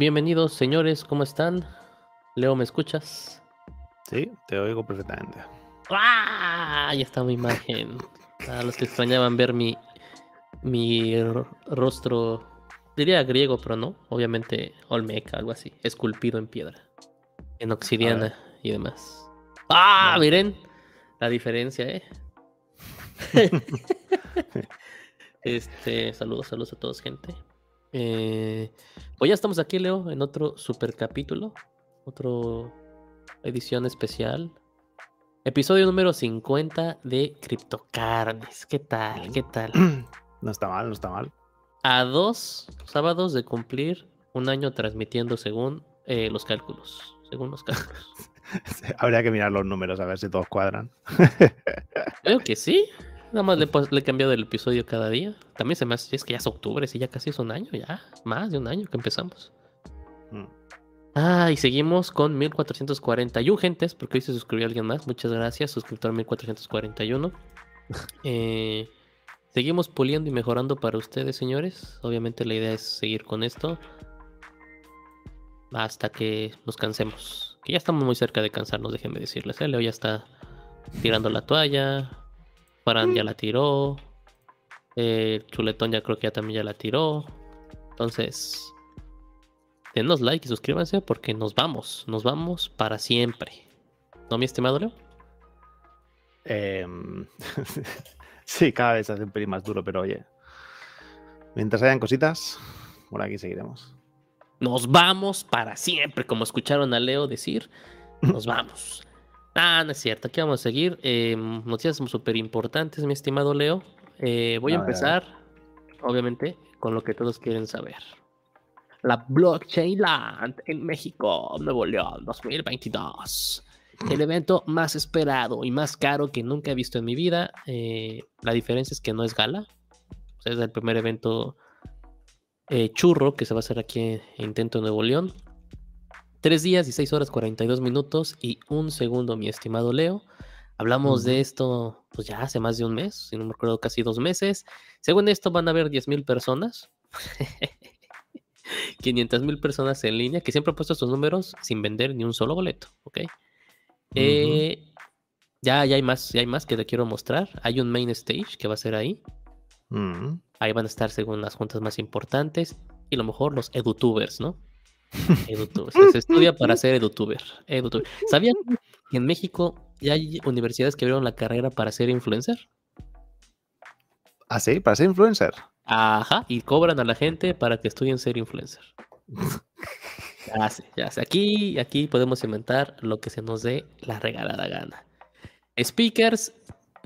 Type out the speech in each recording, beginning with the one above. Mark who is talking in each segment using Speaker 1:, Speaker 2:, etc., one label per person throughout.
Speaker 1: Bienvenidos, señores, ¿cómo están? Leo, ¿me escuchas?
Speaker 2: Sí, te oigo perfectamente.
Speaker 1: ¡Ah! Ahí está mi imagen. A los que extrañaban ver mi, mi rostro, diría griego, pero no, obviamente olmeca, algo así, esculpido en piedra, en obsidiana y demás. ¡Ah! Miren la diferencia, ¿eh? este, saludos, saludos a todos, gente. Eh, pues ya estamos aquí, Leo, en otro super capítulo, otro edición especial. Episodio número 50 de Criptocarnes. ¿Qué tal? ¿Qué tal?
Speaker 2: No está mal, no está mal.
Speaker 1: A dos sábados de cumplir un año transmitiendo según eh, los cálculos. Según los cálculos.
Speaker 2: Habría que mirar los números a ver si todos cuadran.
Speaker 1: Creo que sí. Nada más le, he cambiado el episodio cada día. También se me hace, es que ya es octubre, sí, ya casi es un año, ya. Más de un año que empezamos. Mm. Ah, y seguimos con 1441 gentes, porque hoy se suscribió alguien más. Muchas gracias, suscriptor 1441. Eh, seguimos puliendo y mejorando para ustedes, señores. Obviamente la idea es seguir con esto hasta que nos cansemos. Que ya estamos muy cerca de cansarnos, déjenme decirles. ¿eh? Leo ya está tirando la toalla. Farán ya la tiró. Eh, Chuletón ya creo que ya también ya la tiró. Entonces, denos like y suscríbanse porque nos vamos, nos vamos para siempre. ¿No, mi estimado Leo?
Speaker 2: Em, sí, cada vez hace un pelín más duro, pero oye, mientras hayan cositas, por aquí seguiremos.
Speaker 1: Nos vamos para siempre, como escucharon a Leo decir, nos vamos. Ah, no es cierto, aquí vamos a seguir. Eh, noticias súper importantes, mi estimado Leo. Eh, voy a, empezar, obviamente, con lo que todos quieren saber. La Blockchain Land en México, Nuevo León, 2022. El evento más esperado y más caro que nunca he visto en mi vida. Eh, la diferencia es que no es gala. es el primer evento churro que se va a hacer aquí en Intento Nuevo León. Tres días y seis horas 42 minutos y un segundo, mi estimado Leo. Hablamos de esto pues ya hace más de un mes, si no me acuerdo, casi dos meses. Según esto van a haber 10 mil personas. 500 mil personas en línea, que siempre he puesto estos números sin vender ni un solo boleto, ¿ok? Eh, ya, ya hay más, ya hay más que te quiero mostrar. Hay un main stage que va a ser ahí. Mm. Ahí van a estar según las juntas más importantes y lo mejor los edutubers, ¿no? Se estudia para ser edutuber. edutuber. ¿Sabían que en México ya hay universidades que abrieron la carrera para ser influencer?
Speaker 2: ¿Ah, sí? ¿Para ser influencer?
Speaker 1: Ajá, y cobran a la gente para que estudien ser influencer. ya sé, ya sé. Aquí, aquí podemos inventar lo que se nos dé la regalada gana. Speakers,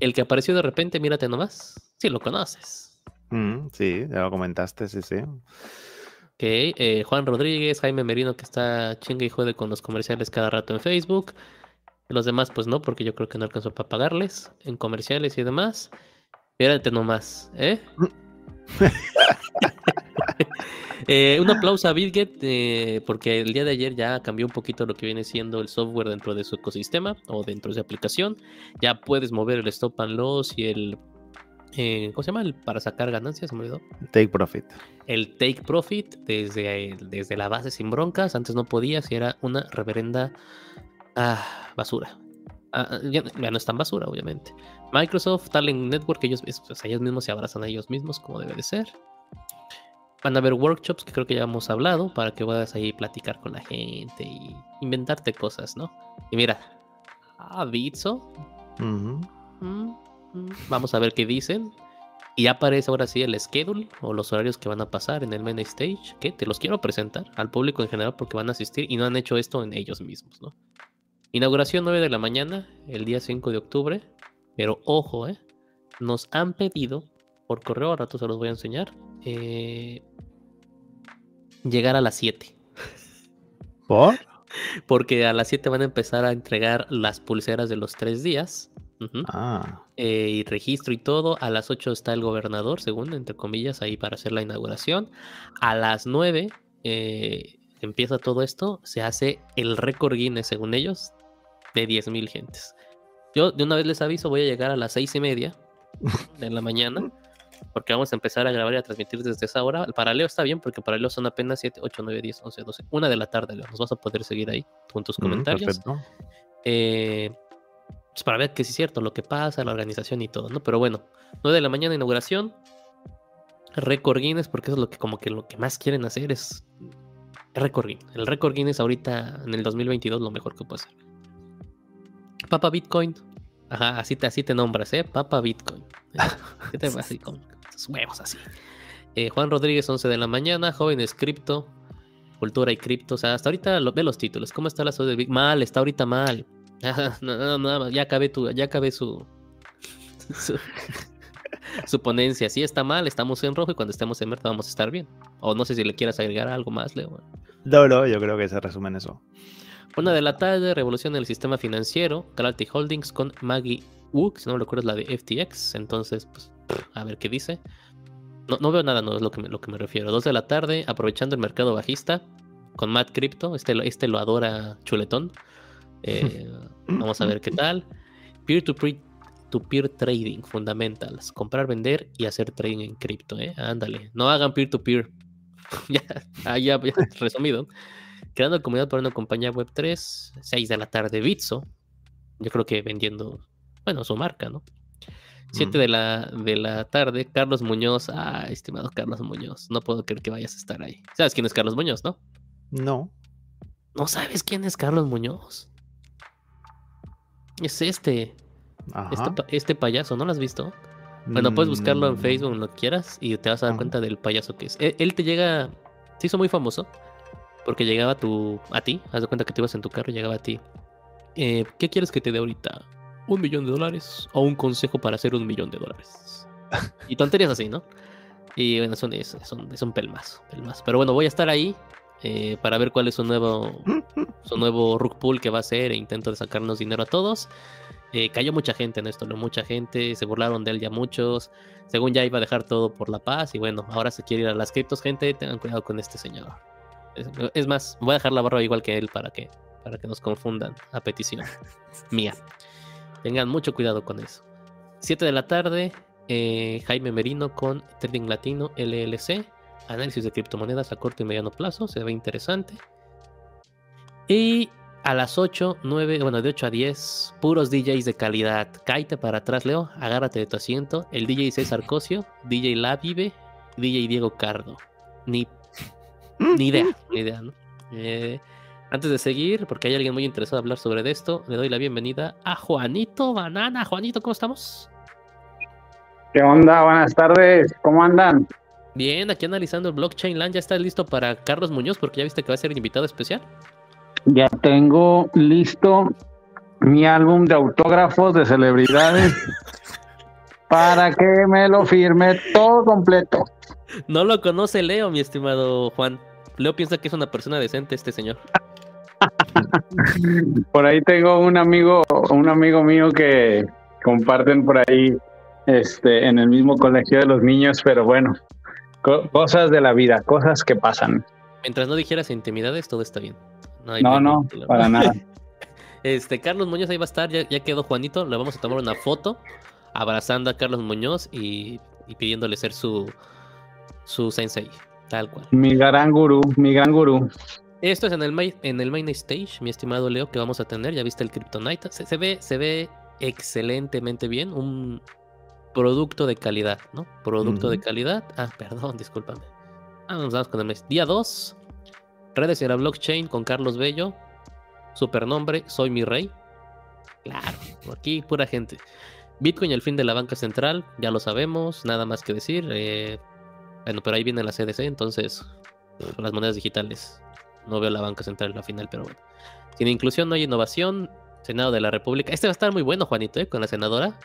Speaker 1: el que apareció de repente, mírate nomás. Si lo conoces.
Speaker 2: Mm, sí, ya lo comentaste, sí, sí.
Speaker 1: Eh, Juan Rodríguez, Jaime Merino que está chinga y jode con los comerciales cada rato en Facebook. Los demás, pues no, porque yo creo que no alcanzó para pagarles en comerciales y demás. Espérate nomás, ¿eh? eh un aplauso a Bitget eh, porque el día de ayer ya cambió un poquito lo que viene siendo el software dentro de su ecosistema o dentro de su aplicación. Ya puedes mover el stop and loss y el eh, ¿cómo se llama? El para sacar ganancias, se me olvidó.
Speaker 2: Take profit.
Speaker 1: El take profit desde, desde la base sin broncas. Antes no podías y era una reverenda ah, basura. Ah, ya, no es tan basura, obviamente. Microsoft, Talent Network, ellos, ellos mismos se abrazan a ellos mismos como debe de ser. Van a haber workshops que creo que ya hemos hablado para que puedas ahí platicar con la gente y inventarte cosas, ¿no? Y mira, ah, Bitso. Vamos a ver qué dicen. Y aparece ahora sí el schedule o los horarios que van a pasar en el main stage, que te los quiero presentar al público en general porque van a asistir y no han hecho esto en ellos mismos, ¿no? Inauguración 9 de la mañana, el día 5 de octubre. Pero ojo, ¿eh? Nos han pedido, por correo, a rato se los voy a enseñar, eh, llegar a las 7.
Speaker 2: ¿Por?
Speaker 1: Porque a las 7 van a empezar a entregar las pulseras de los tres días
Speaker 2: Ah.
Speaker 1: Eh, y registro y todo. A las 8 está el gobernador, según, entre comillas, ahí para hacer la inauguración. A las 9 eh, empieza todo esto. Se hace el récord Guinness, según ellos, de 10.000 gentes. Yo de una vez les aviso, voy a llegar a las seis y media de la mañana. porque vamos a empezar a grabar y a transmitir desde esa hora. El paralelo está bien, porque paralelo son apenas 7, 8, 9, 10, 11, 12. Una de la tarde, Leo. Nos vas a poder seguir ahí con tus comentarios. eh, pues para ver que sí es cierto lo que pasa, la organización y todo, ¿no? Pero bueno, 9 de la mañana, inauguración. Récord Guinness, porque eso es lo que como que lo que más quieren hacer es récord Guinness. El récord Guinness ahorita en el 2022 lo mejor que puede hacer. Papa Bitcoin. Ajá, así te, así te nombras, ¿eh? Papa Bitcoin. ¿Qué te así con huevos así? Eh, Juan Rodríguez, 11 de la mañana. Jóvenes cripto. Cultura y cripto. O sea, hasta ahorita lo, ve los títulos. ¿Cómo está la Bitcoin? Mal, está ahorita mal. no, no, no, ya acabé tu, ya acabé su, su, su, ponencia. Si está mal, estamos en rojo y cuando estemos en verde vamos a estar bien. O no sé si le quieras agregar algo más, Leo.
Speaker 2: No, no, yo creo que se resume en eso.
Speaker 1: Una de la tarde, revolución en el sistema financiero, Galactic Holdings con Maggie Wu, si no me recuerdo es la de FTX, entonces, pues, a ver qué dice. No, no veo nada, no es lo que, me, lo que me refiero. Dos de la tarde, aprovechando el mercado bajista, con Matt Crypto, este, este lo adora chuletón. Eh, vamos a ver qué tal. Peer-to-peer to -peer trading, fundamentals. Comprar, vender y hacer trading en cripto. ¿eh? Ándale. No hagan peer-to-peer. ya, ah, ya, ya, resumido. Creando comunidad para una compañía web 3. 6 de la tarde, Bitso. Yo creo que vendiendo, bueno, su marca, ¿no? 7 de, la, de la tarde, Carlos Muñoz. Ah, estimado Carlos Muñoz. No puedo creer que vayas a estar ahí. ¿Sabes quién es Carlos Muñoz, no?
Speaker 2: No.
Speaker 1: ¿No sabes quién es Carlos Muñoz? Es este. Este, este, payaso, ¿no lo has visto? Bueno, puedes buscarlo en mm. Facebook, donde quieras, y te vas a dar cuenta del payaso que es. E, él, te llega. Se hizo muy famoso. Porque llegaba a, tu, a ti. Haz de cuenta que te ibas en tu carro y llegaba a ti. Eh, ¿Qué quieres que te dé ahorita? ¿Un millón de dólares? ¿O un consejo para hacer un millón de dólares? y tonterías así, ¿no? Y bueno, son, es, son, es un pelmazo, pelmazo. Pero bueno, voy a estar ahí eh, para ver cuál es su nuevo, su nuevo rug pool que va a hacer e intento de sacarnos dinero a todos. Eh, cayó mucha gente en esto, ¿no? Mucha gente, se burlaron de él ya muchos. Según ya iba a dejar todo por la paz y bueno, ahora se quiere ir a las criptos, gente, tengan cuidado con este señor. Es, más, voy a dejar la barba igual que él para que, para que nos confundan a petición mía. Tengan mucho cuidado con eso. 7 de la tarde, eh, Jaime Merino con Trading Latino LLC análisis de criptomonedas a corto y mediano plazo, se ve interesante. Y a las 8, 9, bueno, de 8 a 10, puros DJs de calidad. Cáite para atrás, Leo, agárrate de tu asiento. El DJ César Cosio, DJ La Vive, DJ Diego Cardo. Ni, ni idea, ni idea, ¿no? Eh, antes de seguir, porque hay alguien muy interesado en hablar sobre esto, le doy la bienvenida a Juanito Banana. Juanito, ¿cómo estamos?
Speaker 3: ¿Qué onda? Buenas tardes, ¿cómo andan?
Speaker 1: Bien, aquí analizando el blockchain land, ¿ya está listo para Carlos Muñoz? Porque ya viste que va a ser invitado especial.
Speaker 3: Ya tengo listo mi álbum de autógrafos de celebridades para que me lo firme todo completo.
Speaker 1: No lo conoce Leo, mi estimado Juan. Leo piensa que es una persona decente este señor.
Speaker 3: por ahí tengo un amigo, un amigo mío que comparten por ahí este en el mismo colegio de los niños, pero bueno, cosas de la vida, cosas que pasan.
Speaker 1: Mientras no dijeras intimidades, todo está bien.
Speaker 3: No, no, para nada.
Speaker 1: Este, Carlos Muñoz ahí va a estar, ya, quedó Juanito, le vamos a tomar una foto abrazando a Carlos Muñoz y, pidiéndole ser su, su sensei, tal cual.
Speaker 3: Mi gran gurú, mi gran gurú.
Speaker 1: Esto es en el, main, en el main stage, mi estimado Leo, que vamos a tener. Ya viste el Kryptonite. Se, se ve, se ve excelentemente bien. Un, producto de calidad, ¿no? Producto de calidad. Ah, perdón, discúlpame. Ah, vamos con el mes. Día 2. Redes y la blockchain con Carlos Bello. Supernombre, soy mi rey. Claro, aquí pura gente. Bitcoin el fin de la banca central, ya lo sabemos, nada más que decir. Eh, bueno, pero ahí viene la CDC, entonces las monedas digitales. No veo la banca central en la final, pero bueno. Sin inclusión no hay innovación. Senado de la República. Este va a estar muy bueno, Juanito, ¿eh? con la senadora.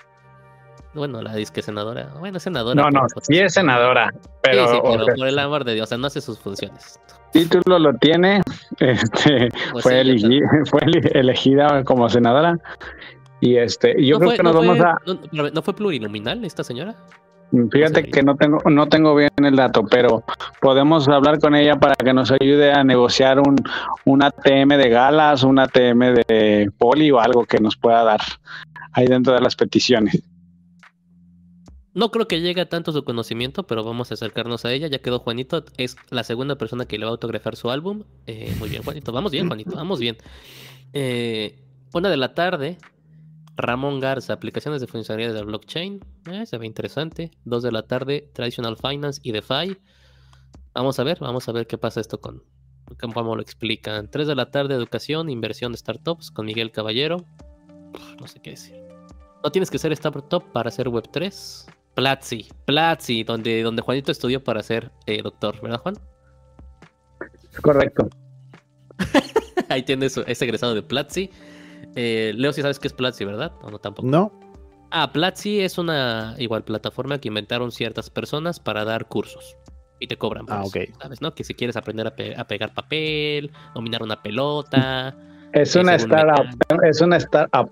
Speaker 1: Bueno, la disque senadora. Bueno, senadora.
Speaker 3: No, no, pues sí es senadora. Pero, sí,
Speaker 1: pero por el amor de Dios, o sea, no hace sus funciones.
Speaker 3: Título lo tiene. Este, pues fue, fue, elegida como senadora. Y este, yo creo que nos vamos a.
Speaker 1: No, fue plurinominal esta señora?
Speaker 3: Fíjate que no tengo, no tengo bien el dato, pero podemos hablar con ella para que nos ayude a negociar un, un ATM de galas, un ATM de poli o algo que nos pueda dar ahí dentro de las peticiones.
Speaker 1: No creo que llegue a tanto su conocimiento, pero vamos a acercarnos a ella. Ya quedó Juanito, es la segunda persona que le va a autografar su álbum. Eh, muy bien, Juanito. Vamos bien, Juanito, vamos bien. Eh, una de la tarde, Ramón Garza, aplicaciones de funcionalidades de blockchain. Eh, se ve interesante. Dos de la tarde, Traditional Finance y DeFi. Vamos a ver, vamos a ver qué pasa esto con cómo lo explican. Tres de la tarde, educación, inversión de startups con Miguel Caballero. No sé qué decir. No tienes que ser startup para hacer Web3. Platzi, Platzi, donde, donde Juanito estudió para ser eh, doctor, ¿verdad, Juan?
Speaker 3: Correcto.
Speaker 1: Ahí tienes ese egresado de Platzi. Eh, Leo, si sabes qué es Platzi, ¿verdad? ¿O no tampoco?
Speaker 2: No.
Speaker 1: Ah, Platzi es una igual plataforma que inventaron ciertas personas para dar cursos y te cobran.
Speaker 2: ah, ok.
Speaker 1: ¿Sabes, no? Que si quieres aprender a, pe a pegar papel, dominar una pelota.
Speaker 3: Es una startup. Es una startup.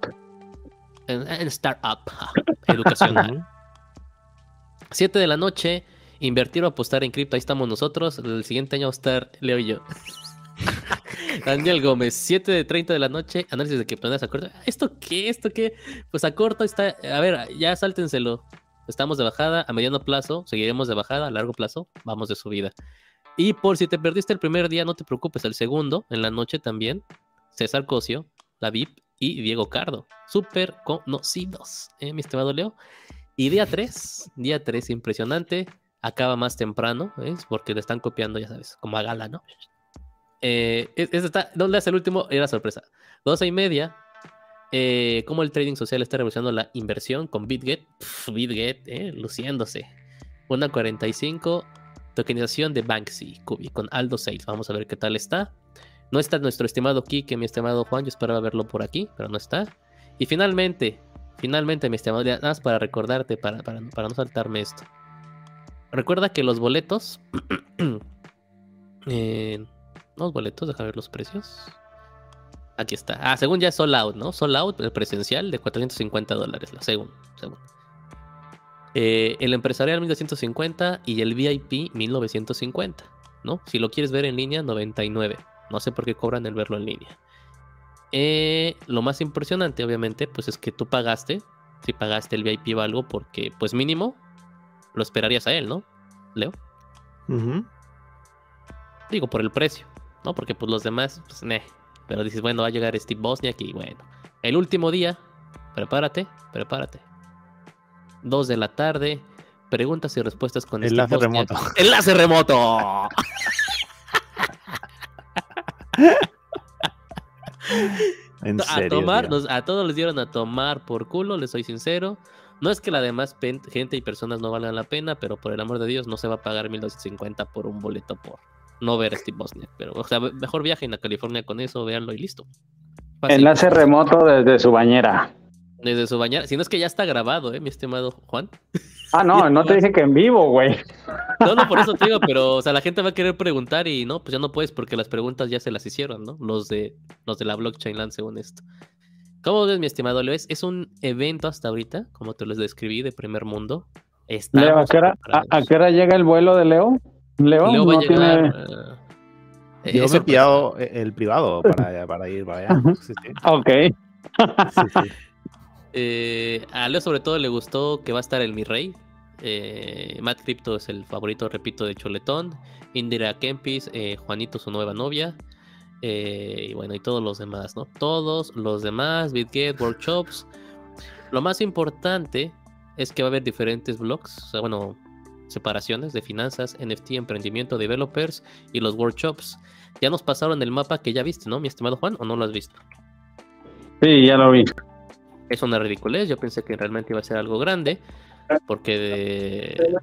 Speaker 1: En, startup educacional. 7 de la noche, invertir o apostar en cripto. Ahí estamos nosotros. El siguiente año va a estar Leo y yo. Daniel Gómez, 7 de 30 de la noche, análisis de criptomonedas a corto. ¿Esto qué? ¿Esto qué? Pues a corto está. A ver, ya sáltenselo. Estamos de bajada, a mediano plazo, seguiremos de bajada, a largo plazo, vamos de subida. Y por si te perdiste el primer día, no te preocupes, el segundo, en la noche también, César Cosio, la VIP y Diego Cardo, súper conocidos, ¿eh, mi estimado Leo. Y día 3, día 3, impresionante, acaba más temprano, ¿ves? Porque le están copiando, ya sabes, como a gala, ¿no? Eh, está, ¿Dónde hace el último? Era sorpresa. 12 y media, eh, cómo el trading social está revolucionando la inversión con BitGet. BitGet, eh, luciéndose. Una 45, tokenización de Banksy, Kubi, con Aldo 6. Vamos a ver qué tal está. No está nuestro estimado Kike, mi estimado Juan. Yo esperaba verlo por aquí, pero no está. Y finalmente, finalmente, mi estimado, nada más para recordarte, para, para, para no saltarme esto. Recuerda que los boletos. eh, los boletos, déjame ver los precios. Aquí está. Ah, según ya es Sold Out, ¿no? Sold Out, el presencial de 450 dólares, la según. según. Eh, el empresarial 1250 y el VIP 1950, ¿no? Si lo quieres ver en línea, 99. No sé por qué cobran el verlo en línea. Eh, lo más impresionante, obviamente, pues es que tú pagaste, si pagaste el VIP o algo, porque pues mínimo lo esperarías a él, ¿no? Leo. Digo, por el precio, ¿no? Porque pues los demás, pues, ne. Pero dices, bueno, va a llegar Steve Bosniak y bueno. El último día, prepárate, prepárate. Dos de la tarde, preguntas y respuestas con
Speaker 2: Enlace remoto.
Speaker 1: ¡Enlace remoto!
Speaker 2: ¿En
Speaker 1: a
Speaker 2: serio,
Speaker 1: tomar, nos- a todos les dieron a tomar por culo, les soy sincero. No es que la demás gente y personas no valgan la pena, pero por el amor de Dios no se va a pagar 1250 por un boleto por no ver a Steve Bosniak. Pero, o sea, mejor viajen a California con eso, véanlo y listo. Fácil.
Speaker 3: Enlace remoto desde su bañera.
Speaker 1: Desde su bañera. Si no es que ya está grabado, ¿eh, mi estimado Juan?
Speaker 3: Ah, no, no te dije que en vivo, güey.
Speaker 1: No, no, por eso te digo, pero, o sea, la gente va a querer preguntar y no, pues ya no puedes porque las preguntas ya se las hicieron, ¿no? Los de, los de la blockchain land, según esto. ¿Cómo ves, mi estimado Leo? Es, un evento hasta ahorita, como te lo describí, de primer mundo. Estamos
Speaker 3: Leo, ¿a qué, hora, a, qué hora llega el vuelo de Leo? Leo,
Speaker 1: Leo va
Speaker 3: no
Speaker 1: a llegar.
Speaker 3: tiene.
Speaker 1: eh,
Speaker 2: Yo me he pillado el privado para, para ir para allá. Sí, sí.
Speaker 3: Ok.
Speaker 2: sí, sí.
Speaker 1: Eh, a Leo sobre todo le gustó que va a estar el Mi Rey. Eh, Matt Crypto es el favorito, repito, de Choletón. Indira Kempis, eh, Juanito su nueva novia. y bueno, y todos los demás, ¿no? Todos los demás, BitGet, Workshops. Lo más importante es que va a haber diferentes blogs, bueno, separaciones de finanzas, NFT, emprendimiento, developers y los workshops. Ya nos pasaron el mapa que ya viste, ¿no, mi estimado Juan? ¿O no lo has visto?
Speaker 3: Sí, ya lo vi.
Speaker 1: Es una ridiculez. Yo pensé que realmente iba a ser algo grande. Porque de.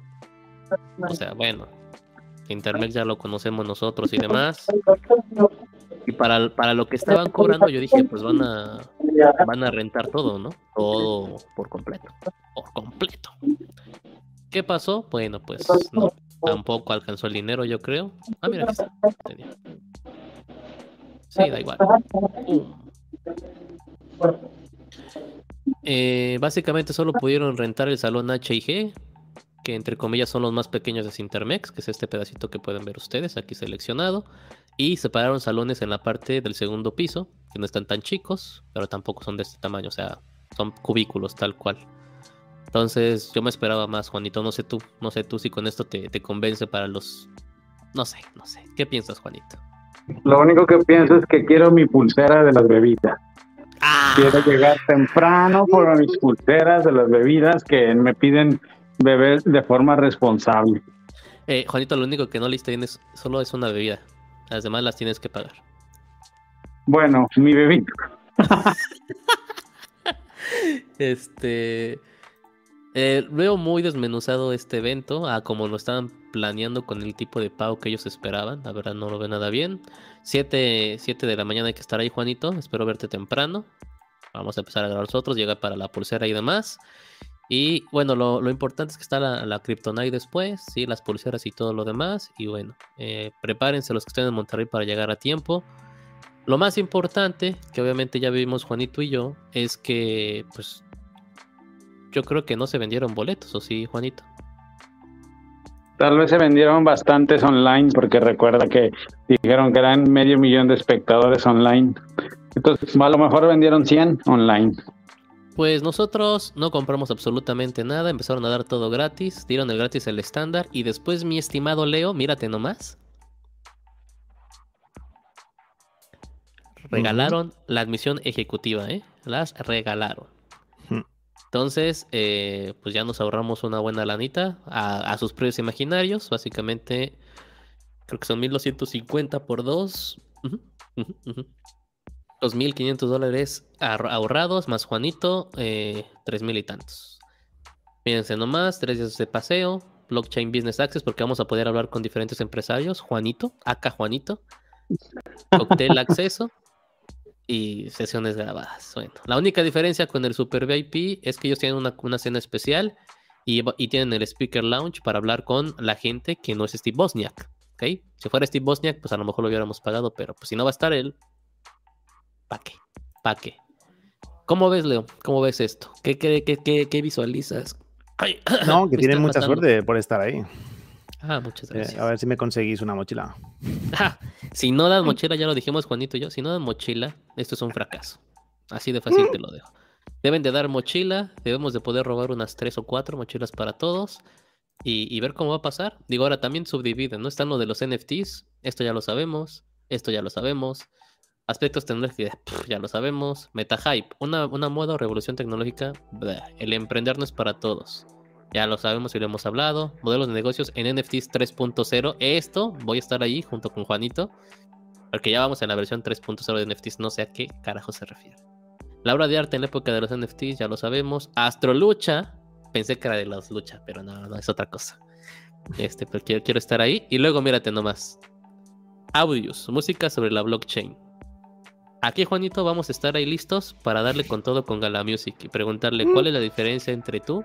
Speaker 1: O sea, bueno. Internet ya lo conocemos nosotros y demás. Y para, para lo que estaban cobrando, yo dije, pues van a, van a rentar todo, ¿no? Todo por completo. Por completo. ¿Qué pasó? Bueno, pues. Tampoco alcanzó el dinero, yo creo. Ah, mira, aquí está. Sí, da igual. Eh, básicamente solo pudieron rentar el salón H&G, que entre comillas son los más pequeños de Sintermex, que es este pedacito que pueden ver ustedes aquí seleccionado, y separaron salones en la parte del segundo piso, que no están tan chicos, pero tampoco son de este tamaño, o sea, son cubículos tal cual. Entonces, yo me esperaba más, Juanito. No sé tú, no sé tú si con esto te, te convence para los. No sé, no sé. ¿Qué piensas, Juanito?
Speaker 3: Lo único que pienso es que quiero mi pulsera de las bebidas.
Speaker 1: ¡Ah!
Speaker 3: Quiero llegar temprano por mis pulseras de las bebidas que me piden beber de forma responsable.
Speaker 1: Eh, Juanito, lo único que no le tienes solo es una bebida. Las demás las tienes que pagar.
Speaker 3: Bueno, mi bebida.
Speaker 1: Este. Eh, veo muy desmenuzado este evento, a como lo estaban planeando con el tipo de pago que ellos esperaban. La verdad, no lo veo nada bien. 7, de la mañana hay que estar ahí, Juanito. Espero verte temprano. Vamos a empezar a grabar nosotros, llega para la pulsera y demás. Y bueno, lo, importante es que está la, la Kryptonite después, ¿sí? las pulseras y todo lo demás. Y bueno, eh, prepárense los que estén en Monterrey para llegar a tiempo. Lo más importante, que obviamente ya vimos Juanito y yo, es que pues yo creo que no se vendieron boletos, ¿o sí, Juanito?
Speaker 3: Tal vez se vendieron bastantes online porque recuerda que dijeron que eran medio millón de espectadores online. Entonces, a lo mejor vendieron 100 online.
Speaker 1: Pues nosotros no compramos absolutamente nada, empezaron a dar todo gratis, dieron el gratis el estándar y después mi estimado Leo, mírate nomás. Regalaron la admisión ejecutiva, ¿eh? Las regalaron. Entonces, eh, pues ya nos ahorramos una buena lanita a, a sus precios imaginarios. Básicamente, creo que son 1250 por dos. Ujú, ujú, ujú. 2.500 dólares ahor- ahorrados, más Juanito, eh, 3.000 y tantos. Fíjense nomás, tres días de paseo, Blockchain Business Access, porque vamos a poder hablar con diferentes empresarios. Juanito, acá Juanito, Cocktail Acceso y sesiones grabadas. Bueno, la única diferencia con el Super VIP es que ellos tienen una, una cena especial y, y tienen el Speaker Lounge para hablar con la gente que no es Steve Bosniak. ¿ok? Si fuera Steve Bosniak, pues a lo mejor lo hubiéramos pagado, pero pues si no va a estar él, ¿para qué? ¿Para qué? ¿Cómo ves, Leo? ¿Cómo ves esto? ¿Qué, qué, qué, qué- qué visualizas? Ay,
Speaker 2: No, que tienen mucha suerte por estar ahí.
Speaker 1: Ah, muchas
Speaker 2: Eh, a ver si me conseguís una mochila.
Speaker 1: Ah, si no dan mochila, ya lo dijimos Juanito y yo, si no dan mochila, esto es un fracaso. Así de fácil te lo dejo. Deben de dar mochila, debemos de poder robar unas tres o cuatro mochilas para todos y, y ver cómo va a pasar. Digo, ahora también subdividen, ¿no? Están lo de los NFTs, esto ya lo sabemos, esto ya lo sabemos. Aspectos tecnológicos, pf, ya lo sabemos. MetaHype, una, una moda o revolución tecnológica, bleh. el emprender no es para todos. Ya lo sabemos y lo hemos hablado. Modelos de negocios en NFTs 3.0. Esto voy a estar ahí junto con Juanito. Porque ya vamos en la versión 3.0 de NFTs. No sé a qué carajo se refiere. La obra de arte en la época de los NFTs, ya lo sabemos. Astrolucha. Pensé que era de los lucha, pero no, no es otra cosa. Este, pero quiero, quiero estar ahí. Y luego mírate nomás. Audios, música sobre la blockchain. Aquí, Juanito, vamos a estar ahí listos para darle con todo con Gala Music y preguntarle cuál es la diferencia entre tú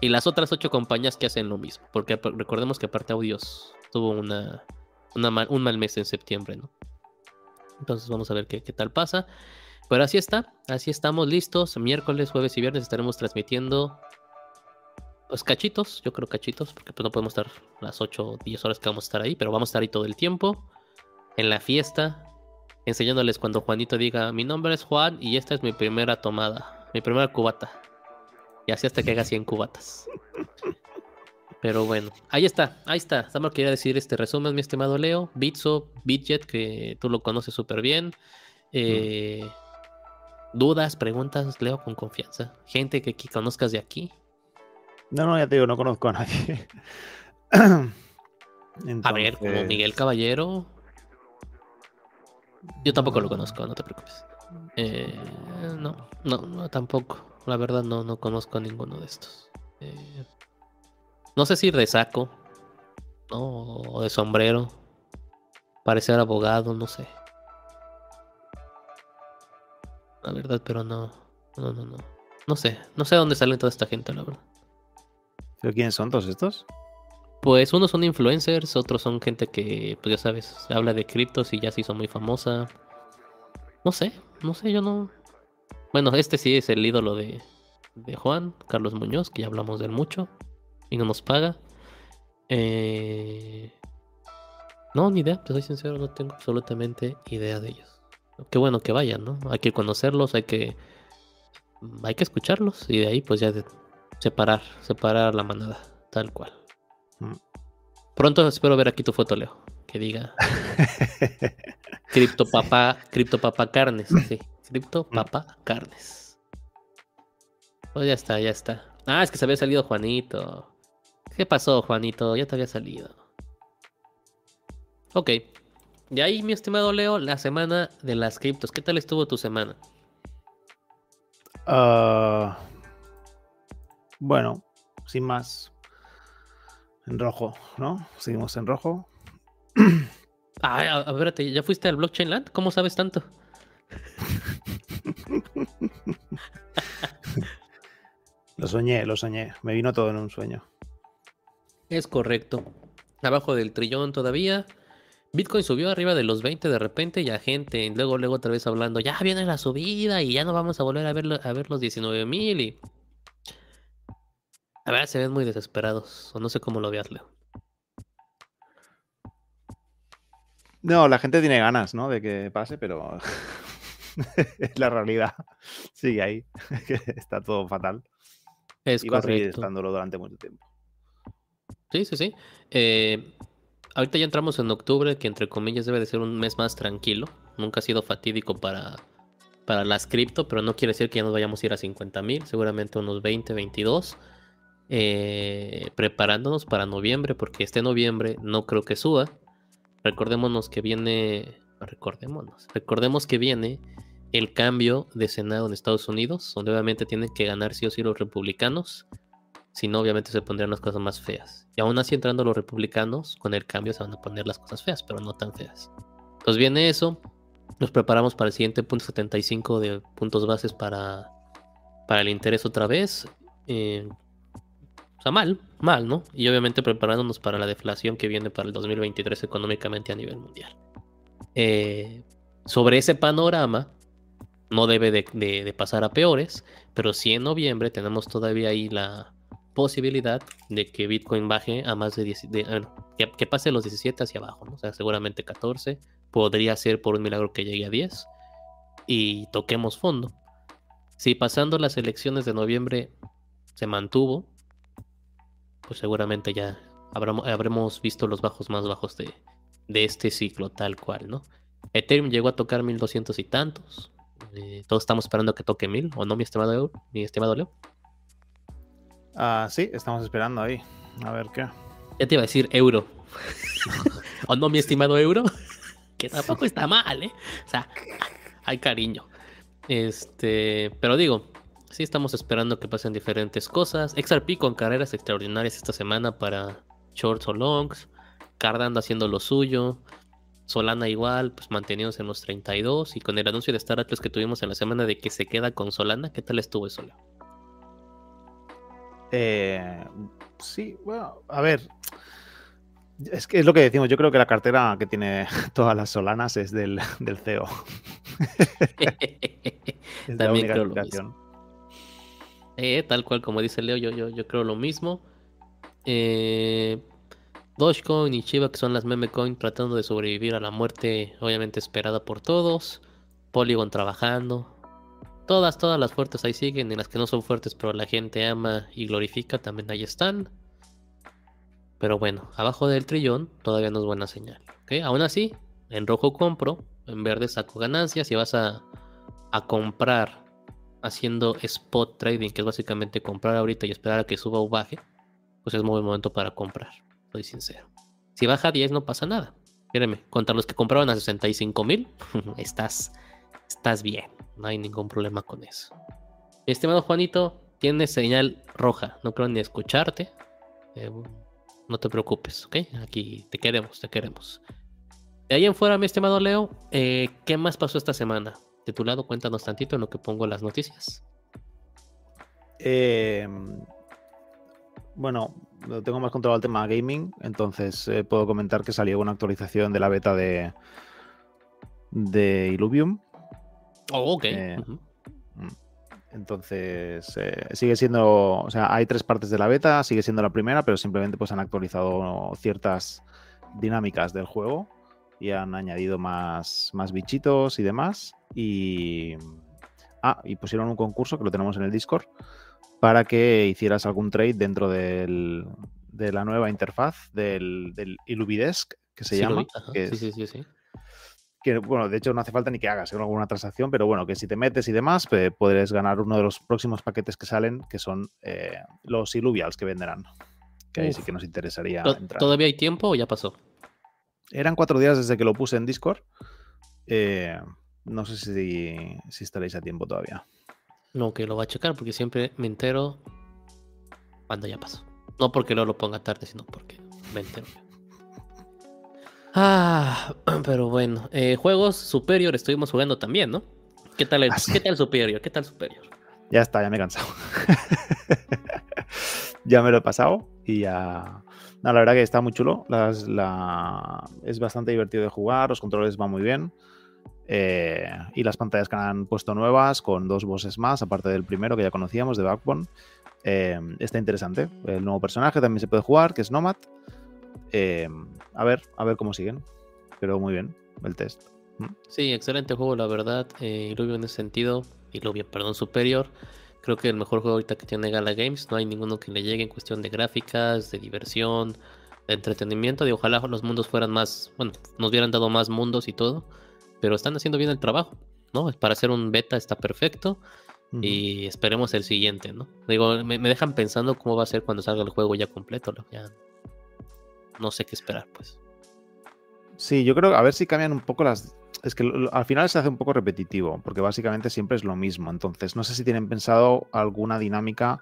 Speaker 1: y las otras ocho compañías que hacen lo mismo. Porque recordemos que aparte Audios tuvo una, una mal- un mal mes en septiembre, ¿no? Entonces vamos a ver qué, qué tal pasa. Pero así está, así estamos listos. Miércoles, jueves y viernes estaremos transmitiendo pues cachitos, yo creo cachitos, porque pues no podemos estar las 8 o 10 horas que vamos a estar ahí, pero vamos a estar ahí todo el tiempo, en la fiesta, enseñándoles cuando Juanito diga, mi nombre es Juan y esta es mi primera tomada, mi primera cubata. Y así hasta que haga 100 cubatas. Pero bueno, ahí está, ahí está. Solo quería decir este resumen, mi estimado Leo. Bitso, Bitjet, que tú lo conoces súper bien. Eh, Dudas, preguntas, Leo con confianza. Gente que, que conozcas de aquí.
Speaker 2: No, no, ya te digo, no conozco a nadie.
Speaker 1: A ver, como Miguel Caballero. Yo tampoco lo conozco, no te preocupes. Eh, no, no, no, tampoco. La verdad no, no conozco a ninguno de estos. Eh, no sé si de saco, ¿no? O de sombrero. Parecer abogado, no sé. La verdad, pero no. No, no, no. No sé. No sé dónde salen toda esta gente, la verdad.
Speaker 2: ¿Pero quiénes son todos estos?
Speaker 1: Pues unos son influencers, otros son gente que, pues ya sabes, habla de criptos y ya se hizo muy famosa. No sé, no sé, yo no. Bueno, este sí es el ídolo de, de Juan, Carlos Muñoz, que ya hablamos de él mucho y no nos paga. Eh... No, ni idea, te soy sincero, no tengo absolutamente idea de ellos. Qué bueno que vayan, ¿no? Hay que conocerlos, hay que hay que escucharlos y de ahí pues ya de- Separar, separar la manada, tal cual.
Speaker 2: Mm.
Speaker 1: Pronto espero ver aquí tu foto, Leo. Que diga Cripto Papá, Cripto Papá Carnes. Sí, Cripto
Speaker 2: Mm.
Speaker 1: Papá Carnes. Pues ya está, ya está. Ah, es que se había salido Juanito. ¿Qué pasó, Juanito? Ya te había salido. Ok. Y ahí, mi estimado Leo, la semana de las criptos. ¿Qué tal estuvo tu semana?
Speaker 2: Ah, bueno, sin más. En rojo, ¿no? Seguimos en rojo.
Speaker 1: Ah, ver, ¿ya fuiste al Blockchain Land? ¿Cómo sabes tanto?
Speaker 2: Lo soñé, lo soñé. Me vino todo en un sueño.
Speaker 1: Es correcto. Abajo del trillón todavía. Bitcoin subió arriba de los 20 de repente y a gente, luego, luego otra vez hablando, ya viene la subida y ya no vamos a volver a ver, a ver los 19 mil y... A ver, se ven muy desesperados, o no sé cómo lo veas, Leo.
Speaker 2: No, la gente tiene ganas, ¿no? De que pase, pero es la realidad. Sigue ahí. que Está todo fatal.
Speaker 1: Es
Speaker 2: Y va a seguir estándolo durante mucho tiempo.
Speaker 1: Sí, sí, sí. Eh, ahorita ya entramos en octubre, que entre comillas debe de ser un mes más tranquilo. Nunca ha sido fatídico para, para las cripto, pero no quiere decir que ya nos vayamos a ir a 50 mil, seguramente unos 20, 22. Eh, preparándonos para noviembre, porque este noviembre no creo que suba. Recordémonos que viene. Recordémonos. Recordemos que viene el cambio de Senado en Estados Unidos, donde obviamente tienen que ganar sí o sí los republicanos. Si no, obviamente se pondrían las cosas más feas. Y aún así, entrando los republicanos, con el cambio se van a poner las cosas feas, pero no tan feas. Entonces viene eso. Nos preparamos para el siguiente punto 75 de puntos bases para, para el interés otra vez. Eh, o sea, mal, mal, ¿no? Y obviamente preparándonos para la deflación que viene para el 2023 económicamente a nivel mundial. Eh, sobre ese panorama, no debe de, pasar a peores, pero sí en noviembre tenemos todavía ahí la posibilidad de que Bitcoin baje a más de 10, de- bueno, que, pase los 17 hacia abajo, ¿no? O sea, seguramente 14, podría ser por un milagro que llegue a 10 y toquemos fondo. Si pasando las elecciones de noviembre se mantuvo, pues seguramente ya habremos, habremos visto los bajos más bajos de, de este ciclo tal cual, ¿no? Ethereum llegó a tocar 1200 y tantos. Eh, todos estamos esperando que toque 1000, ¿o no, mi estimado, mi estimado Leo?
Speaker 2: Ah, sí, estamos esperando ahí. A ver qué.
Speaker 1: Ya te iba a decir euro. ¿O no, mi estimado euro? que tampoco está mal, ¿eh? O sea, hay cariño. Este, pero digo, sí estamos esperando que pasen diferentes cosas. XRP con carreras extraordinarias esta semana para shorts o longs. Cardano haciendo lo suyo. Solana igual, pues manteniéndose en los 32. Y con el anuncio de Star Atlas que tuvimos en la semana de que se queda con Solana, ¿qué tal estuvo eso, Leo?
Speaker 2: Eh, sí, bueno, a ver. Es que es lo que decimos. Yo creo que la cartera que tiene todas las solanas es del, del CEO. Es la
Speaker 1: También
Speaker 2: única
Speaker 1: creo lo
Speaker 2: explicación.
Speaker 1: Eh, tal cual como dice Leo, yo, yo, yo creo lo mismo. Eh, Dogecoin y Shiba, que son las meme coin, tratando de sobrevivir a la muerte, obviamente esperada por todos. Polygon trabajando. Todas, todas las fuertes ahí siguen, y las que no son fuertes, pero la gente ama y glorifica, también ahí están. Pero bueno, abajo del trillón todavía no es buena señal. ¿ok? Aún así, en rojo compro, en verde saco ganancias y vas a, a comprar haciendo spot trading, que es básicamente comprar ahorita y esperar a que suba o baje, pues es muy buen momento para comprar, soy sincero. Si baja a 10 no pasa nada. Créeme, contra los que compraban a 65 mil, estás, estás bien, no hay ningún problema con eso. Mi estimado Juanito, tienes señal roja, no creo ni escucharte. Eh, no te preocupes, ¿ok? Aquí te queremos, te queremos. De ahí en fuera, mi estimado Leo, eh, ¿qué más pasó esta semana? De tu lado, cuéntanos tantito en lo que pongo las noticias.
Speaker 2: Eh, bueno, tengo más controlado el tema gaming, entonces eh, puedo comentar que salió una actualización de la beta de, de Illuvium.
Speaker 1: Oh, ok.
Speaker 2: Eh,
Speaker 1: ujú.
Speaker 2: Entonces, eh, sigue siendo, o sea, hay tres partes de la beta, sigue siendo la primera, pero simplemente pues han actualizado ciertas dinámicas del juego y han añadido más, más bichitos y demás. Y ah, y pusieron un concurso que lo tenemos en el Discord para que hicieras algún trade dentro del, de la nueva interfaz del, del Illuvidesk, que se llama.
Speaker 1: sí, sí, sí, sí
Speaker 2: que bueno, de hecho no hace falta ni que hagas alguna transacción, pero bueno, que si te metes y demás, pues, puedes ganar uno de los próximos paquetes que salen, que son eh, los Illuvials que venderán. Que ahí sí que nos interesaría.
Speaker 1: Entrar. ¿Todavía hay tiempo o ya pasó?
Speaker 2: Eran cuatro días desde que lo puse en Discord. Eh, no sé si, si, estaréis a tiempo todavía.
Speaker 1: No, que lo va a checar porque siempre me entero cuando ya pasó. No porque no lo ponga tarde, sino porque me entero. Ah, pero bueno. Eh, juegos Superior estuvimos jugando también, ¿no? ¿Qué tal, el, ah, ¿Qué tal Superior? ¿Qué tal Superior?
Speaker 2: Ya está, ya me he cansado. ya me lo he pasado y ya. No, la verdad que está muy chulo. la... Es bastante divertido de jugar, los controles van muy bien. Eh, y las pantallas que han puesto nuevas con dos bosses más, aparte del primero que ya conocíamos de Backbone. Eh, está interesante. El nuevo personaje también se puede jugar, que es Nomad. Eh, a ver, a ver cómo siguen. Pero muy bien el test.
Speaker 1: Mm. Sí, excelente juego, la verdad. Eh, Iluvio en ese sentido. Iluvio, perdón, superior. Creo que el mejor juego ahorita que tiene Gala Games. No hay ninguno que le llegue en cuestión de gráficas, de diversión, de entretenimiento. Y ojalá los mundos fueran más. Bueno, nos hubieran dado más mundos y todo. Pero están haciendo bien el trabajo. ¿no? Para hacer un beta está perfecto. Y esperemos el siguiente, ¿no? Digo, me, dejan pensando cómo va a ser cuando salga el juego ya completo. Ya no sé qué esperar, pues.
Speaker 2: Sí, yo creo a ver si cambian un poco las. Es que al final se hace un poco repetitivo, porque básicamente siempre es lo mismo. Entonces, no sé si tienen pensado alguna dinámica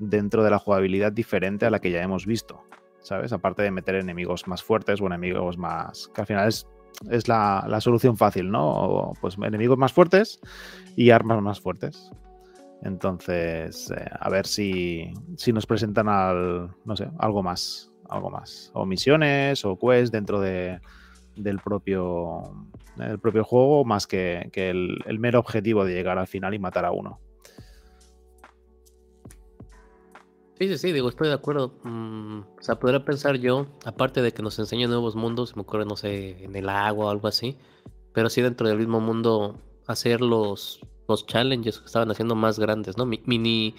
Speaker 2: dentro de la jugabilidad diferente a la que ya hemos visto, ¿sabes? Aparte de meter enemigos más fuertes o enemigos más. que al final es, es la, solución fácil, ¿no? pues enemigos más fuertes y armas más fuertes. Entonces, eh, a ver si, si nos presentan al, no sé, algo más algo más. O misiones o quests dentro de, del propio, el propio juego, más que, el, mero objetivo de llegar al final y matar a uno.
Speaker 1: Sí, sí, sí, digo, estoy de acuerdo. Mm, o sea, podría pensar yo, aparte de que nos enseñe nuevos mundos, me ocurre, no sé, en el agua o algo así, pero sí dentro del mismo mundo hacer los, los challenges que estaban haciendo más grandes, ¿no? Mini,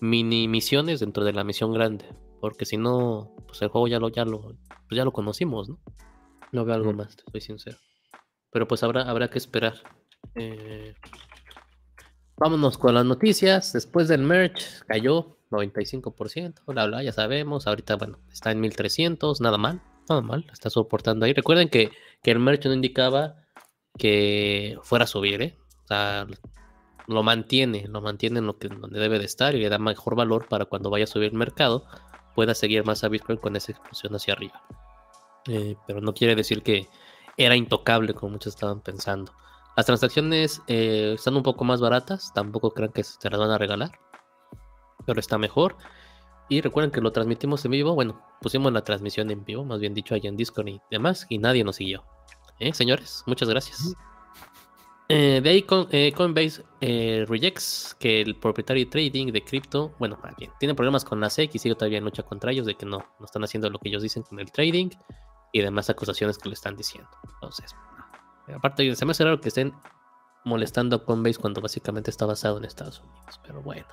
Speaker 1: mini misiones dentro de la misión grande. Porque si no, pues el juego ya lo, ya lo, pues ya lo conocimos, ¿no? No veo algo más, te soy sincero. Pero pues habrá, habrá que esperar. Eh, vámonos con las noticias. Después del merch cayó 95%, bla, bla, ya sabemos. Ahorita, bueno, está en 1300, nada mal, nada mal, está soportando ahí. Recuerden que, que el merch no indicaba que fuera a subir, ¿eh? O sea, lo mantiene, lo mantiene en lo que, donde debe de estar y le da mejor valor para cuando vaya a subir el mercado pueda seguir más a Bitcoin con esa explosión hacia arriba. Eh, pero no quiere decir que era intocable como muchos estaban pensando. Las transacciones eh, están un poco más baratas, tampoco crean que se las van a regalar, pero está mejor. Y recuerden que lo transmitimos en vivo, bueno, pusimos la transmisión en vivo, más bien dicho, allá en Discord y demás, y nadie nos siguió. ¿Eh, señores, muchas gracias. Eh, de ahí con, eh, Coinbase rejects que el propietario de trading de cripto, bueno, bien, tiene problemas con la SEC y sigue todavía en lucha contra ellos de que no, no están haciendo lo que ellos dicen con el trading y demás acusaciones que le están diciendo. Entonces, aparte, se me hace raro que estén molestando a Coinbase cuando básicamente está basado en Estados Unidos, pero bueno.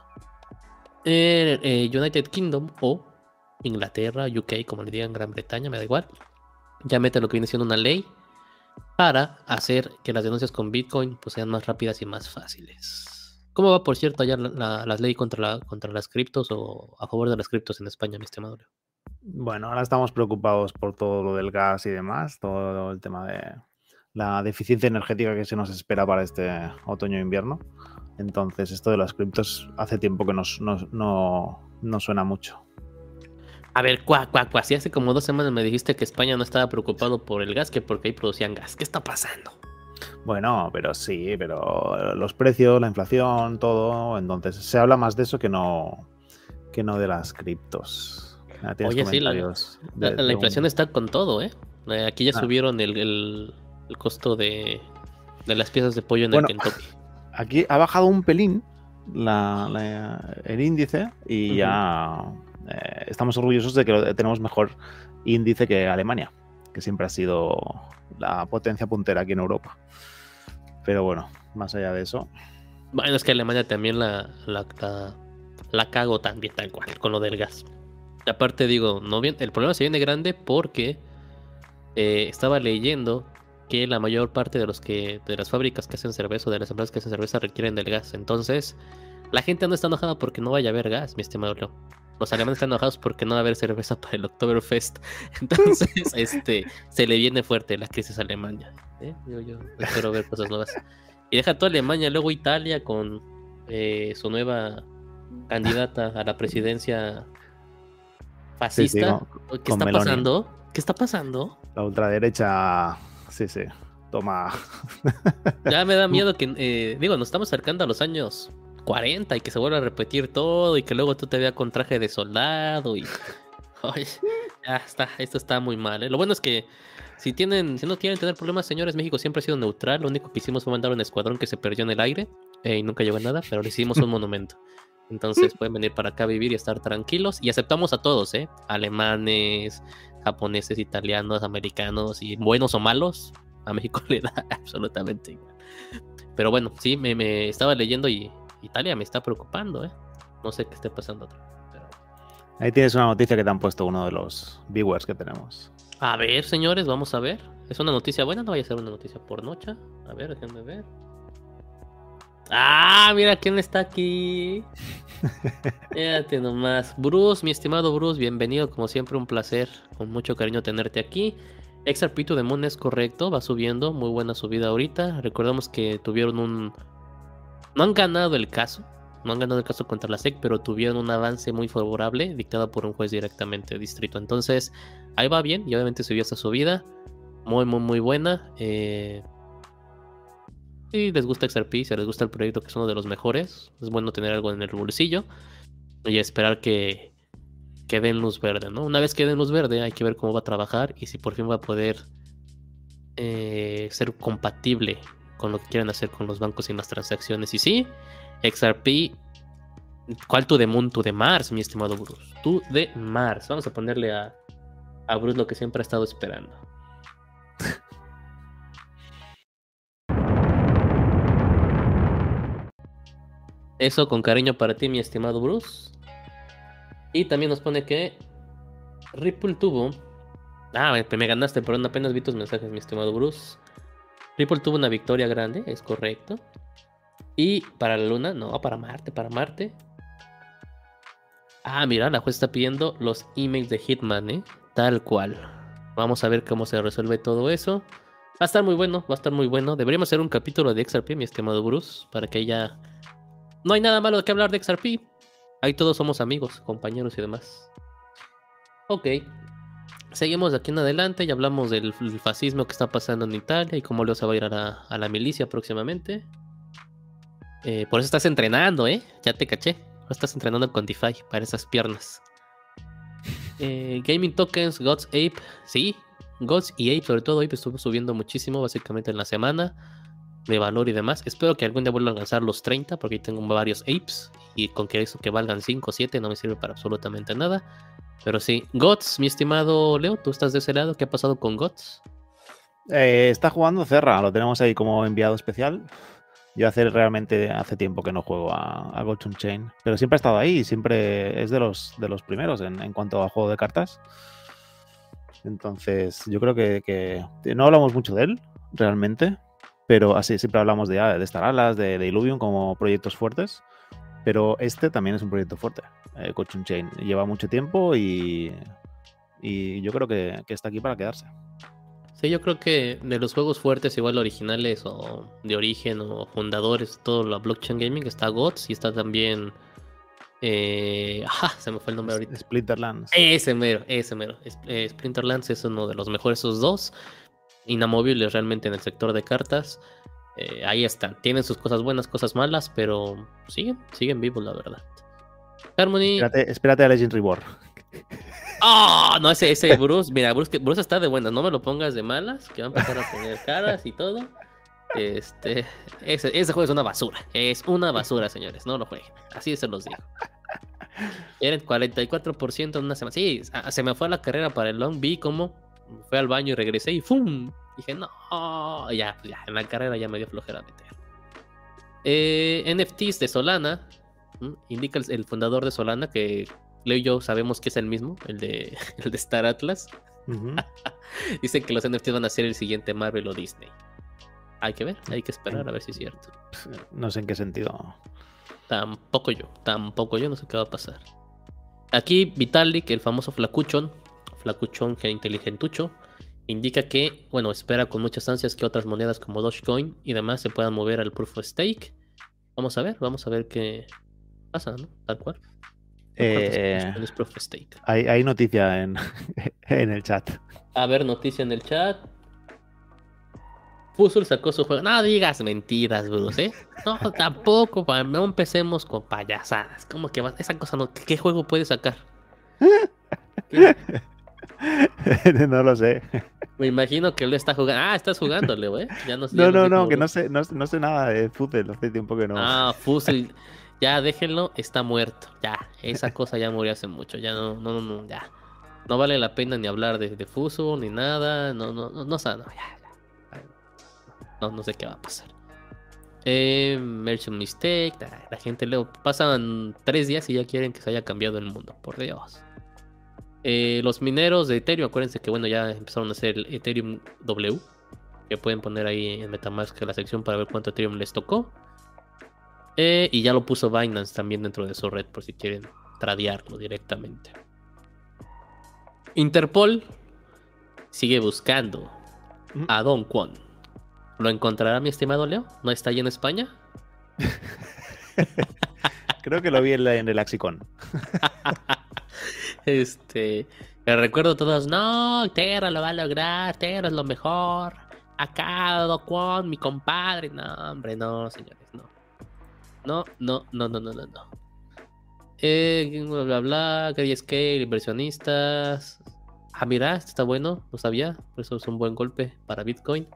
Speaker 1: United Kingdom o Inglaterra, UK, como le digan, Gran Bretaña, me da igual, ya mete lo que viene siendo una ley para hacer que las denuncias con Bitcoin pues, sean más rápidas y más fáciles. ¿Cómo va, por cierto, allá la, la, ley contra, contra las criptos o a favor de las criptos en España, mi estimado
Speaker 2: Bueno, ahora estamos preocupados por todo lo del gas y demás, todo el tema de la deficiencia energética que se nos espera para este otoño-invierno. Entonces, esto de las criptos hace tiempo que nos, no, no suena mucho.
Speaker 1: A ver, cuá, cuá, cuá. Si hace como dos semanas me dijiste que España no estaba preocupado por el gas, que porque ahí producían gas. ¿Qué está pasando?
Speaker 2: Bueno, pero sí, pero los precios, la inflación, todo. Entonces se habla más de eso que no, que no de las criptos.
Speaker 1: Oye, sí, la, inflación está con todo, ¿eh? eh aquí ya ah. subieron el, costo de, las piezas de pollo en el Kentucky.
Speaker 2: Aquí ha bajado un pelín el índice y ya eh, estamos orgullosos de que tenemos mejor índice que Alemania, que siempre ha sido la potencia puntera aquí en Europa. Pero bueno, más allá de eso.
Speaker 1: Bueno, es que Alemania también la, la, la, cago también tal cual con lo del gas. Aparte digo, no bien, el problema se viene grande porque eh, estaba leyendo que la mayor parte de los que de las fábricas que hacen cerveza o de las empresas que hacen cerveza requieren del gas. Entonces, la gente no está enojada porque no vaya a haber gas, mi estimado Leo. Los alemanes están enojados porque no va a haber cerveza para el Oktoberfest. Entonces, este, se le viene fuerte la crisis a Alemania. ¿eh? Yo, yo espero ver cosas nuevas. Y deja toda Alemania, luego Italia con eh, su nueva candidata a la presidencia fascista. ¿Qué está pasando? ¿Qué está pasando?
Speaker 2: La ultraderecha, sí, sí, toma.
Speaker 1: ya me da miedo que, eh, digo, nos estamos acercando a los años 40 y que se vuelva a repetir todo y que luego tú te veas con traje de soldado y... ya está, esto está muy mal. ¿eh? Lo bueno es que si tienen, si no quieren tener problemas, señores, México siempre ha sido neutral. Lo único que hicimos fue mandar un escuadrón que se perdió en el aire eh, y nunca llegó a nada, pero le hicimos un monumento. Entonces pueden venir para acá a vivir y estar tranquilos. Y aceptamos a todos, ¿eh? Alemanes, japoneses, italianos, americanos y buenos o malos. A México le da absolutamente igual. Pero bueno, sí, me, me estaba leyendo y Italia me está preocupando, ¿eh? No sé qué esté pasando.
Speaker 2: Ahí tienes una noticia que te han puesto uno de los viewers que tenemos.
Speaker 1: A ver, señores, vamos a ver. ¿Es una noticia buena? No vaya a ser una noticia por noche. A ver, déjenme ver. Ah, mira quién está aquí. Fíjate nomás. Bruce, mi estimado Bruce, bienvenido. Como siempre, un placer. Con mucho cariño tenerte aquí. XRP to the Moon es correcto, va subiendo. Muy buena subida ahorita. Recordamos que tuvieron un no han ganado el caso, no han ganado el caso contra la SEC, pero tuvieron un avance muy favorable dictado por un juez directamente distrito. Entonces, ahí va bien y obviamente subió esa subida. Muy, muy, muy buena. Eh, si les gusta XRP, si les gusta el proyecto que es uno de los mejores, es bueno tener algo en el bolsillo y esperar que, que den luz verde, ¿no? Una vez que den luz verde, hay que ver cómo va a trabajar y si por fin va a poder eh, ser compatible con lo que quieran hacer con los bancos y las transacciones. Y sí, XRP, ¿cuál tú de Moon? Tú de Mars, mi estimado Bruce. Tú de Mars. Vamos a ponerle a, a Bruce lo que siempre ha estado esperando. Eso con cariño para ti, mi estimado Bruce. Y también nos pone que Ripple tuvo. Ah, me ganaste, pero apenas vi tus mensajes, mi estimado Bruce. Ripple tuvo una victoria grande, es correcto. Y para la Luna, no, para Marte, para Marte. Ah, mira, la juez está pidiendo los emails de Hitman, ¿eh? Tal cual. Vamos a ver cómo se resuelve todo eso. Va a estar muy bueno, va a estar muy bueno. Deberíamos hacer un capítulo de XRP, mi estimado Bruce, para que ya... No hay nada malo de que hablar de XRP. Ahí todos somos amigos, compañeros y demás. Ok, Seguimos de aquí en adelante y hablamos del fascismo que está pasando en Italia y cómo Leo se va a ir a la, milicia próximamente. Eh, por eso estás entrenando, ¿eh? Ya te caché. estás entrenando con DeFi para esas piernas. Eh, gaming Tokens, Gods Ape, sí. Gods y Ape, sobre todo Ape estuvo subiendo muchísimo básicamente en la semana de valor y demás. Espero que algún día vuelva a alcanzar los 30 porque tengo varios Apes y con que eso que valgan 5 o 7 no me sirve para absolutamente nada. Pero sí, Gots, mi estimado Leo, tú estás de ese lado. ¿Qué ha pasado con Gots?
Speaker 2: Eh, está jugando Cerra, lo tenemos ahí como enviado especial. Yo hace realmente hace tiempo que no juego a, a Chain, pero siempre ha estado ahí, siempre es de los, de los primeros en, cuanto a juego de cartas. Entonces, yo creo que, no hablamos mucho de él, realmente, pero así siempre hablamos de, de Alas, de, de Illuvium como proyectos fuertes. Pero este también es un proyecto fuerte, eh, Chain. Lleva mucho tiempo y, y yo creo que, está aquí para quedarse.
Speaker 1: Sí, yo creo que de los juegos fuertes, igual originales o de origen o fundadores, todo la blockchain gaming, está GOTS y está también. Eh, se me fue el nombre ahorita.
Speaker 2: Splinterlands.
Speaker 1: Ese mero, ese mero. Eh, Splinterlands es uno de los mejores, esos dos. Inamovibles realmente en el sector de cartas. Eh, ahí están. Tienen sus cosas buenas, cosas malas, pero siguen, siguen vivos, la verdad.
Speaker 2: Harmony. Espérate, a Legend Reborn.
Speaker 1: ¡Ah! no, ese, ese Bruce, mira, Bruce, Bruce está de buenas, no me lo pongas de malas, que va a empezar a poner caras y todo. Este, ese, ese juego es una basura, es una basura, señores, no lo jueguen, así se los digo. Eran 44% en una semana. Sí, se me fue la carrera para el long, vi como fue al baño y regresé y ¡fum! Dije, no, ya, ya, en la carrera ya me dio flojera meter. Eh, NFTs de Solana. Indica el, fundador de Solana que Leo y yo sabemos que es el mismo, el de, el de Star Atlas. Dice que los NFTs van a ser el siguiente Marvel o Disney. Hay que ver, hay que esperar a ver si es cierto.
Speaker 2: No sé en qué sentido.
Speaker 1: Tampoco yo, tampoco yo, no sé qué va a pasar. Aquí Vitalik, el famoso Flacuchon, Flacuchon que inteligentucho, indica que, bueno, espera con muchas ansias que otras monedas como Dogecoin y demás se puedan mover al Proof of Stake. Vamos a ver, vamos a ver qué pasa, ¿no? Tal cual.
Speaker 2: Eh, proof of stake. Hay, hay noticia en, en el chat.
Speaker 1: A ver, noticia en el chat. Fusul sacó su juego. No digas mentiras, Bruce, ¿eh? No, tampoco. No empecemos con payasadas. ¿Cómo que va? Esa cosa no. ¿Qué juego puede sacar?
Speaker 2: no lo sé.
Speaker 1: Me imagino que él está jugando. Ah, estás jugándole, güey.
Speaker 2: Ya no, sé, no, no, no, que no sé, no, sé nada de Fuzzle. Hace tiempo que no.
Speaker 1: Ah, Fuzzle. Ya déjenlo, está muerto. Ya, esa cosa ya murió hace mucho. Ya no, no, no, ya. No vale la pena ni hablar de, de ni nada. No, no, no, no, no, ya. No, no sé qué va a pasar. Eh, Merchant Mistake. La gente luego pasan tres días y ya quieren que se haya cambiado el mundo. Por Dios. Eh, los mineros de Ethereum, acuérdense que bueno, ya empezaron a hacer el Ethereum W. Que pueden poner ahí en Metamask la sección para ver cuánto Ethereum les tocó. Eh, y ya lo puso Binance también dentro de su red por si quieren tradearlo directamente. Interpol sigue buscando a Don Kwon ¿Lo encontrará mi estimado Leo? ¿No está ahí en España?
Speaker 2: Creo que lo vi en, el Lexicon.
Speaker 1: este. recuerdo todos, no, Terra lo va a lograr, Terra es lo mejor. Acá, Dokwon, mi compadre. No, hombre, no, señores, no. No, no, no, no, no, no, no. Eh, bla, bla, bla, Scale, inversionistas. Ah, mira, está bueno, no sabía. Por eso es un buen golpe para Bitcoin.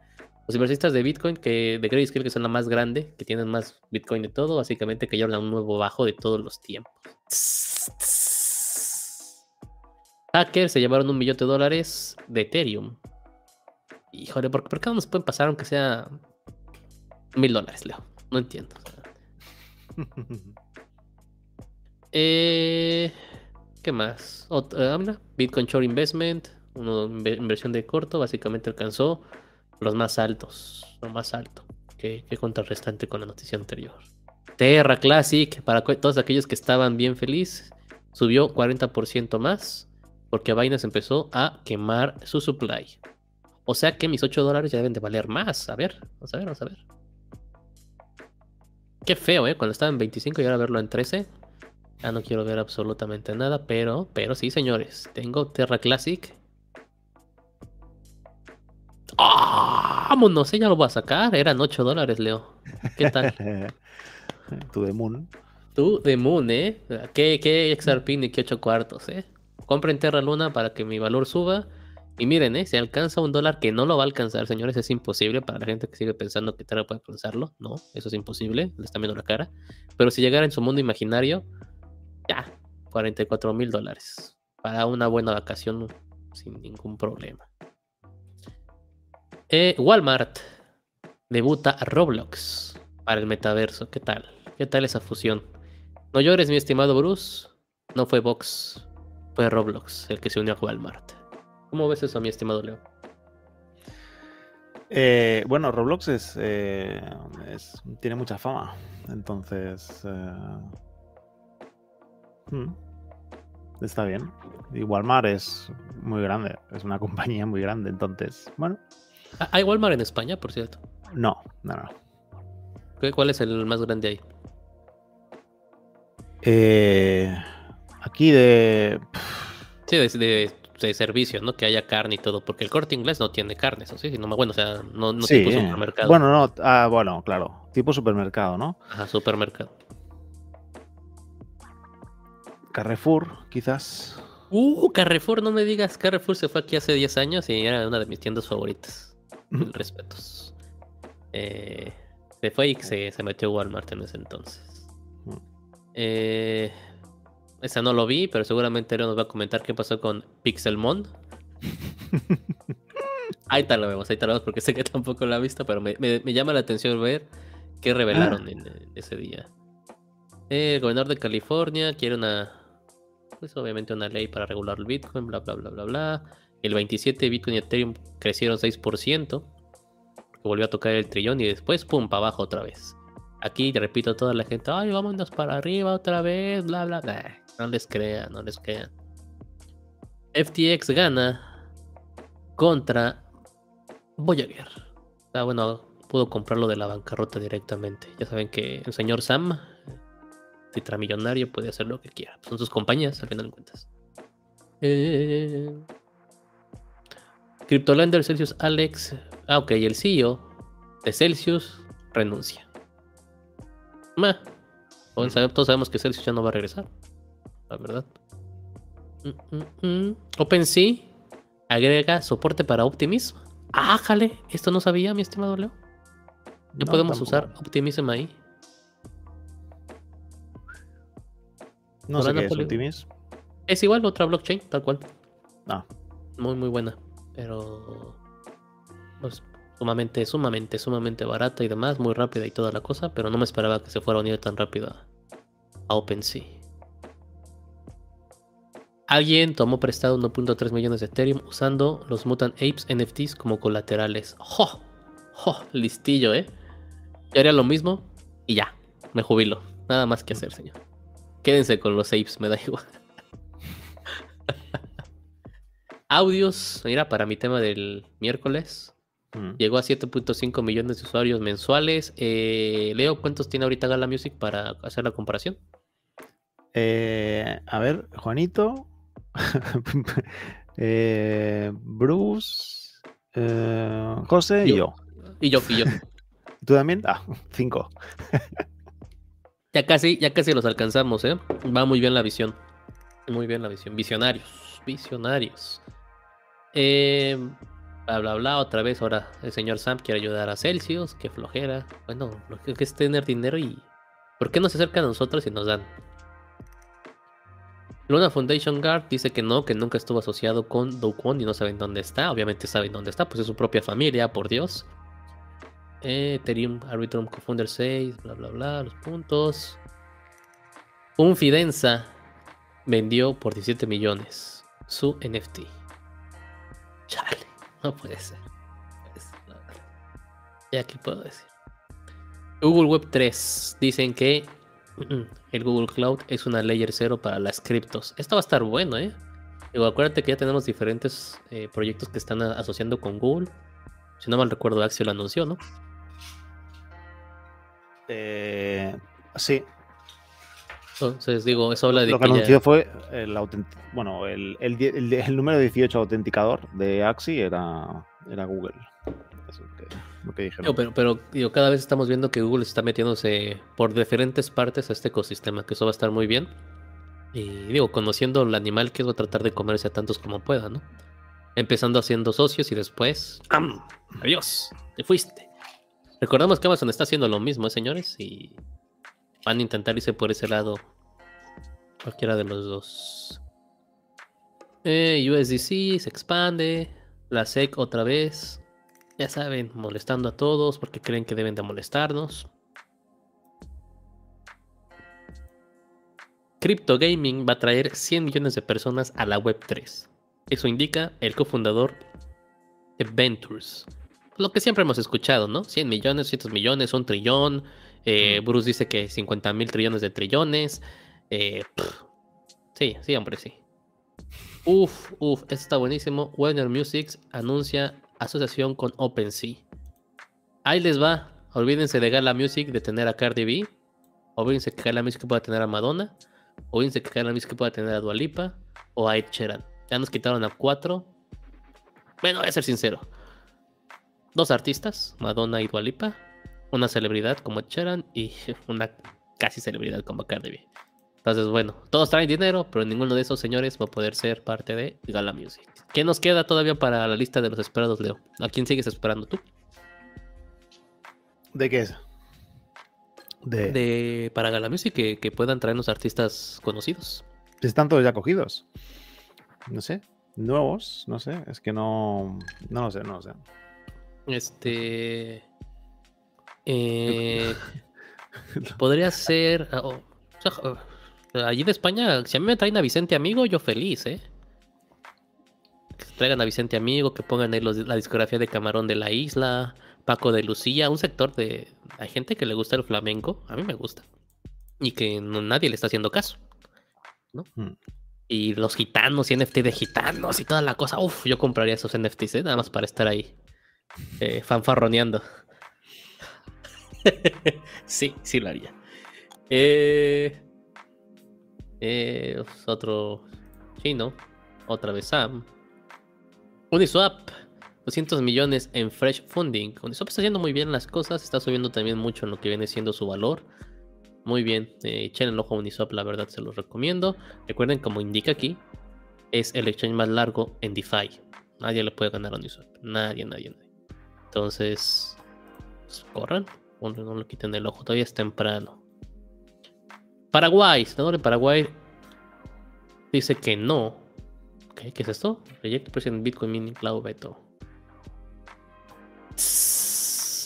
Speaker 1: Los inversionistas de Bitcoin, que de Grayscale, que son la más grande, que tienen más Bitcoin de todo, básicamente que llevan a un nuevo bajo de todos los tiempos. Hackers se llevaron un millón de dólares de Ethereum. Híjole, ¿por, ¿por qué no nos pueden pasar aunque sea mil dólares, Leo? No entiendo. eh, ¿Qué más? Otra, ah, Bitcoin Short Investment, una inversión de corto, básicamente alcanzó los más altos, lo más alto que, contrarrestante con la noticia anterior. Terra Classic, para todos aquellos que estaban bien felices, subió 40% más porque Binance empezó a quemar su supply. O sea que mis 8 dólares ya deben de valer más. A ver, vamos a ver, vamos a ver. Qué feo, ¿eh? Cuando estaba en 25 y ahora verlo en 13. Ya no quiero ver absolutamente nada, pero, pero sí, señores. Tengo Terra Classic vámonos, ella lo va a sacar. Eran 8 dólares, Leo. ¿Qué tal?
Speaker 2: Tú de Moon.
Speaker 1: Tú de Moon, ¿eh? ¿Qué, qué XRP y qué 8 cuartos, eh? Compren Terra Luna para que mi valor suba. Y miren, ¿eh? Se alcanza un dólar que no lo va a alcanzar, señores. Es imposible para la gente que sigue pensando que Terra puede alcanzarlo. No, eso es imposible. Le están viendo la cara. Pero si llegara en su mundo imaginario, ya, 44 mil dólares. Para una buena vacación sin ningún problema. Eh, Walmart debuta a Roblox para el metaverso. ¿Qué tal? ¿Qué tal esa fusión? No llores, mi estimado Bruce. No fue Vox, fue Roblox el que se unió a Walmart. ¿Cómo ves eso, mi estimado Leo?
Speaker 2: Eh, bueno, Roblox eh, es, tiene mucha fama. Entonces. Hmm, está bien. Y Walmart es muy grande. Es una compañía muy grande. Entonces, bueno,
Speaker 1: Ah, ¿Hay Walmart en España, por cierto?
Speaker 2: No, no, no.
Speaker 1: ¿Cuál es el más grande ahí?
Speaker 2: Eh, aquí de.
Speaker 1: Sí, de, de, servicios, ¿no? Que haya carne y todo, porque el corte inglés no tiene carne, eso sí, no, bueno, o sea, no, no tipo supermercado.
Speaker 2: Bueno, no, ah, bueno, claro, tipo supermercado, ¿no?
Speaker 1: Ajá, supermercado.
Speaker 2: Carrefour, quizás.
Speaker 1: Uh, Carrefour, no me digas, Carrefour se fue aquí hace 10 años y era una de mis tiendas favoritas respetos. Eh, se fue y se, se metió Walmart en ese entonces. Eh, esa no lo vi, pero seguramente Leo nos va a comentar qué pasó con Pixelmon. ahí está lo vemos, ahí está lo vemos porque sé que tampoco lo ha visto, pero me, llama la atención ver ¿Qué revelaron en, en ese día? El gobernador de California quiere una, pues obviamente una ley para regular el Bitcoin, bla, bla, bla, bla, bla. El 27 Bitcoin y Ethereum crecieron 6%, porque volvió a tocar el trillón y después, pum, para abajo otra vez. Aquí, te repito, toda la gente, ay, vámonos para arriba otra vez, bla, bla, bla. No les crean, no les crean. FTX gana contra Voyager. Ah, bueno, pudo comprarlo de la bancarrota directamente. Ya saben que el señor Sam, titramillonario, puede hacer lo que quiera. Son sus compañías, al final de cuentas. Eh... CryptoLander Celsius Alex. Ah, ok, el CEO de Celsius renuncia. Ma. Todos sabemos que Celsius ya no va a regresar. La verdad. Mm, mm, mm. OpenSea agrega soporte para Optimism. Ájale, esto no sabía, mi estimado Leo. Ya
Speaker 2: No,
Speaker 1: podemos
Speaker 2: tampoco.
Speaker 1: usar Optimism ahí.
Speaker 2: No sé qué es
Speaker 1: Polygon.
Speaker 2: Optimis.
Speaker 1: Es igual otra blockchain, tal cual.
Speaker 2: Ah,
Speaker 1: Muy, muy buena. Pero. Pues sumamente, sumamente, sumamente barata y demás, muy rápida y toda la cosa. Pero no me esperaba que se fuera a unir tan rápido a, a OpenSea. Alguien tomó prestado 1.3 millones de Ethereum usando los Mutant Apes NFTs como colaterales. ¡Jo! ¡Jo! Listillo, ¿eh? Yo haría lo mismo y ya. Me jubilo. Nada más que hacer, señor. Quédense con los apes, me da igual. Audios, mira, para mi tema del miércoles.
Speaker 2: mm.
Speaker 1: Llegó a 7.5 millones de usuarios mensuales. Eh, Leo, ¿cuántos tiene ahorita Gala Music para hacer la comparación?
Speaker 2: Eh, a ver, Juanito, eh, Bruce, eh, José y yo.
Speaker 1: Y yo, y yo.
Speaker 2: ¿Tú también? Ah, cinco.
Speaker 1: Ya casi, ya casi los alcanzamos, ¿eh? Va muy bien la visión. Muy bien la visión. Visionarios. Visionarios. Eh, bla, bla, bla. Otra vez, ahora el señor Sam quiere ayudar a Celsius. Qué flojera. Bueno, lo que es tener dinero y. ¿Por qué no se acercan a nosotros y nos dan? Luna Foundation Guard dice que no, que nunca estuvo asociado con Do Kwon y no saben dónde está. Obviamente saben dónde está, pues es su propia familia, por Dios. Eh, Ethereum Arbitrum Cofounder 6, bla bla bla, los puntos. Un Fidenza vendió por 17 millones su NFT. Chale, no puede ser. Ya qué puedo decir. Google Web 3 dicen que el Google Cloud es una layer 0 para las criptos. Esto va a estar bueno, ¿eh? Digo, acuérdate que ya tenemos diferentes eh, proyectos que están asociando con Google. Si no mal recuerdo, Axio lo anunció, ¿no?
Speaker 2: Eh, sí,
Speaker 1: Entonces, digo, eso habla de
Speaker 2: lo que
Speaker 1: que ya-
Speaker 2: anunció fue el bueno, el, el die- el- el número 18 autenticador de Axi era, era Google. Eso que, lo que dijeron.
Speaker 1: Pero, pero digo, cada vez estamos viendo que Google está metiéndose por diferentes partes a este ecosistema, que eso va a estar muy bien. Y digo, conociendo el animal, que es tratar de comerse a tantos como pueda, ¿no? Empezando haciendo socios y después. ¡am! Adiós, te fuiste. Recordamos que Amazon está haciendo lo mismo, ¿eh, señores? Y van a intentar irse por ese lado. Cualquiera de los dos. Eh, USDC se expande. La SEC otra vez. Ya saben, molestando a todos porque creen que deben de molestarnos. Crypto Gaming va a traer 100 millones de personas a la Web3. Eso indica el cofundador de Ventures. Lo que siempre hemos escuchado, ¿no? 100 millones, 100 millones, un trillón. eh. Bruce dice que 50 mil trillones de trillones. eh, sí, sí, hombre, sí. Uf, uf, esto está buenísimo. Warner Music anuncia asociación con OpenSea. Ahí les va. Olvídense de Gala Music de tener a Cardi B. Olvídense que Gala Music pueda tener a Madonna. Olvídense que Gala Music pueda tener a Dua Lipa o a Ed Sheeran. Ya nos quitaron a cuatro. Bueno, voy a ser sincero. Dos artistas, Madonna y Dua Lipa. Una celebridad como Ed Sheeran y una casi celebridad como Cardi B. Entonces, bueno, todos traen dinero, pero ninguno de esos señores va a poder ser parte de Gala Music. ¿Qué nos queda todavía para la lista de los esperados, Leo? ¿A quién sigues esperando tú?
Speaker 2: ¿De qué es? De,
Speaker 1: De, para Gala Music que, que puedan traernos artistas conocidos.
Speaker 2: Están todos ya cogidos. No sé. Nuevos, no sé. Es que no. No lo sé, no lo sé.
Speaker 1: Este. Eh, podría ser. Ah, oh, allí de España, si a mí me traen a Vicente Amigo, yo feliz, ¿eh? Que traigan a Vicente Amigo, que pongan ahí la discografía de Camarón de la Isla, Paco de Lucía, un sector de. Hay gente que le gusta el flamenco, a mí me gusta. Y que nadie le está haciendo caso. ¿no? Mm. Y los gitanos y NFT de gitanos y toda la cosa. Uf, yo compraría esos NFTs, ¿eh? nada más para estar ahí eh, fanfarroneando. sí, sí lo haría. Eh, eh, otro chino. Otra vez Sam. Uniswap. 200 millones en fresh funding. Uniswap está haciendo muy bien las cosas. Está subiendo también mucho en lo que viene siendo su valor. Muy bien. Eh, echen el ojo a Uniswap, la verdad se los recomiendo. Recuerden, como indica aquí, es el exchange más largo en DeFi. Nadie le puede ganar a Uniswap. Nadie, nadie, nadie. Entonces, pues, corran. No, no lo quiten el ojo. Todavía es temprano. Paraguay, senador de Paraguay dice que no. ¿Qué, es esto? Reject President Bitcoin Mining Cloud Veto.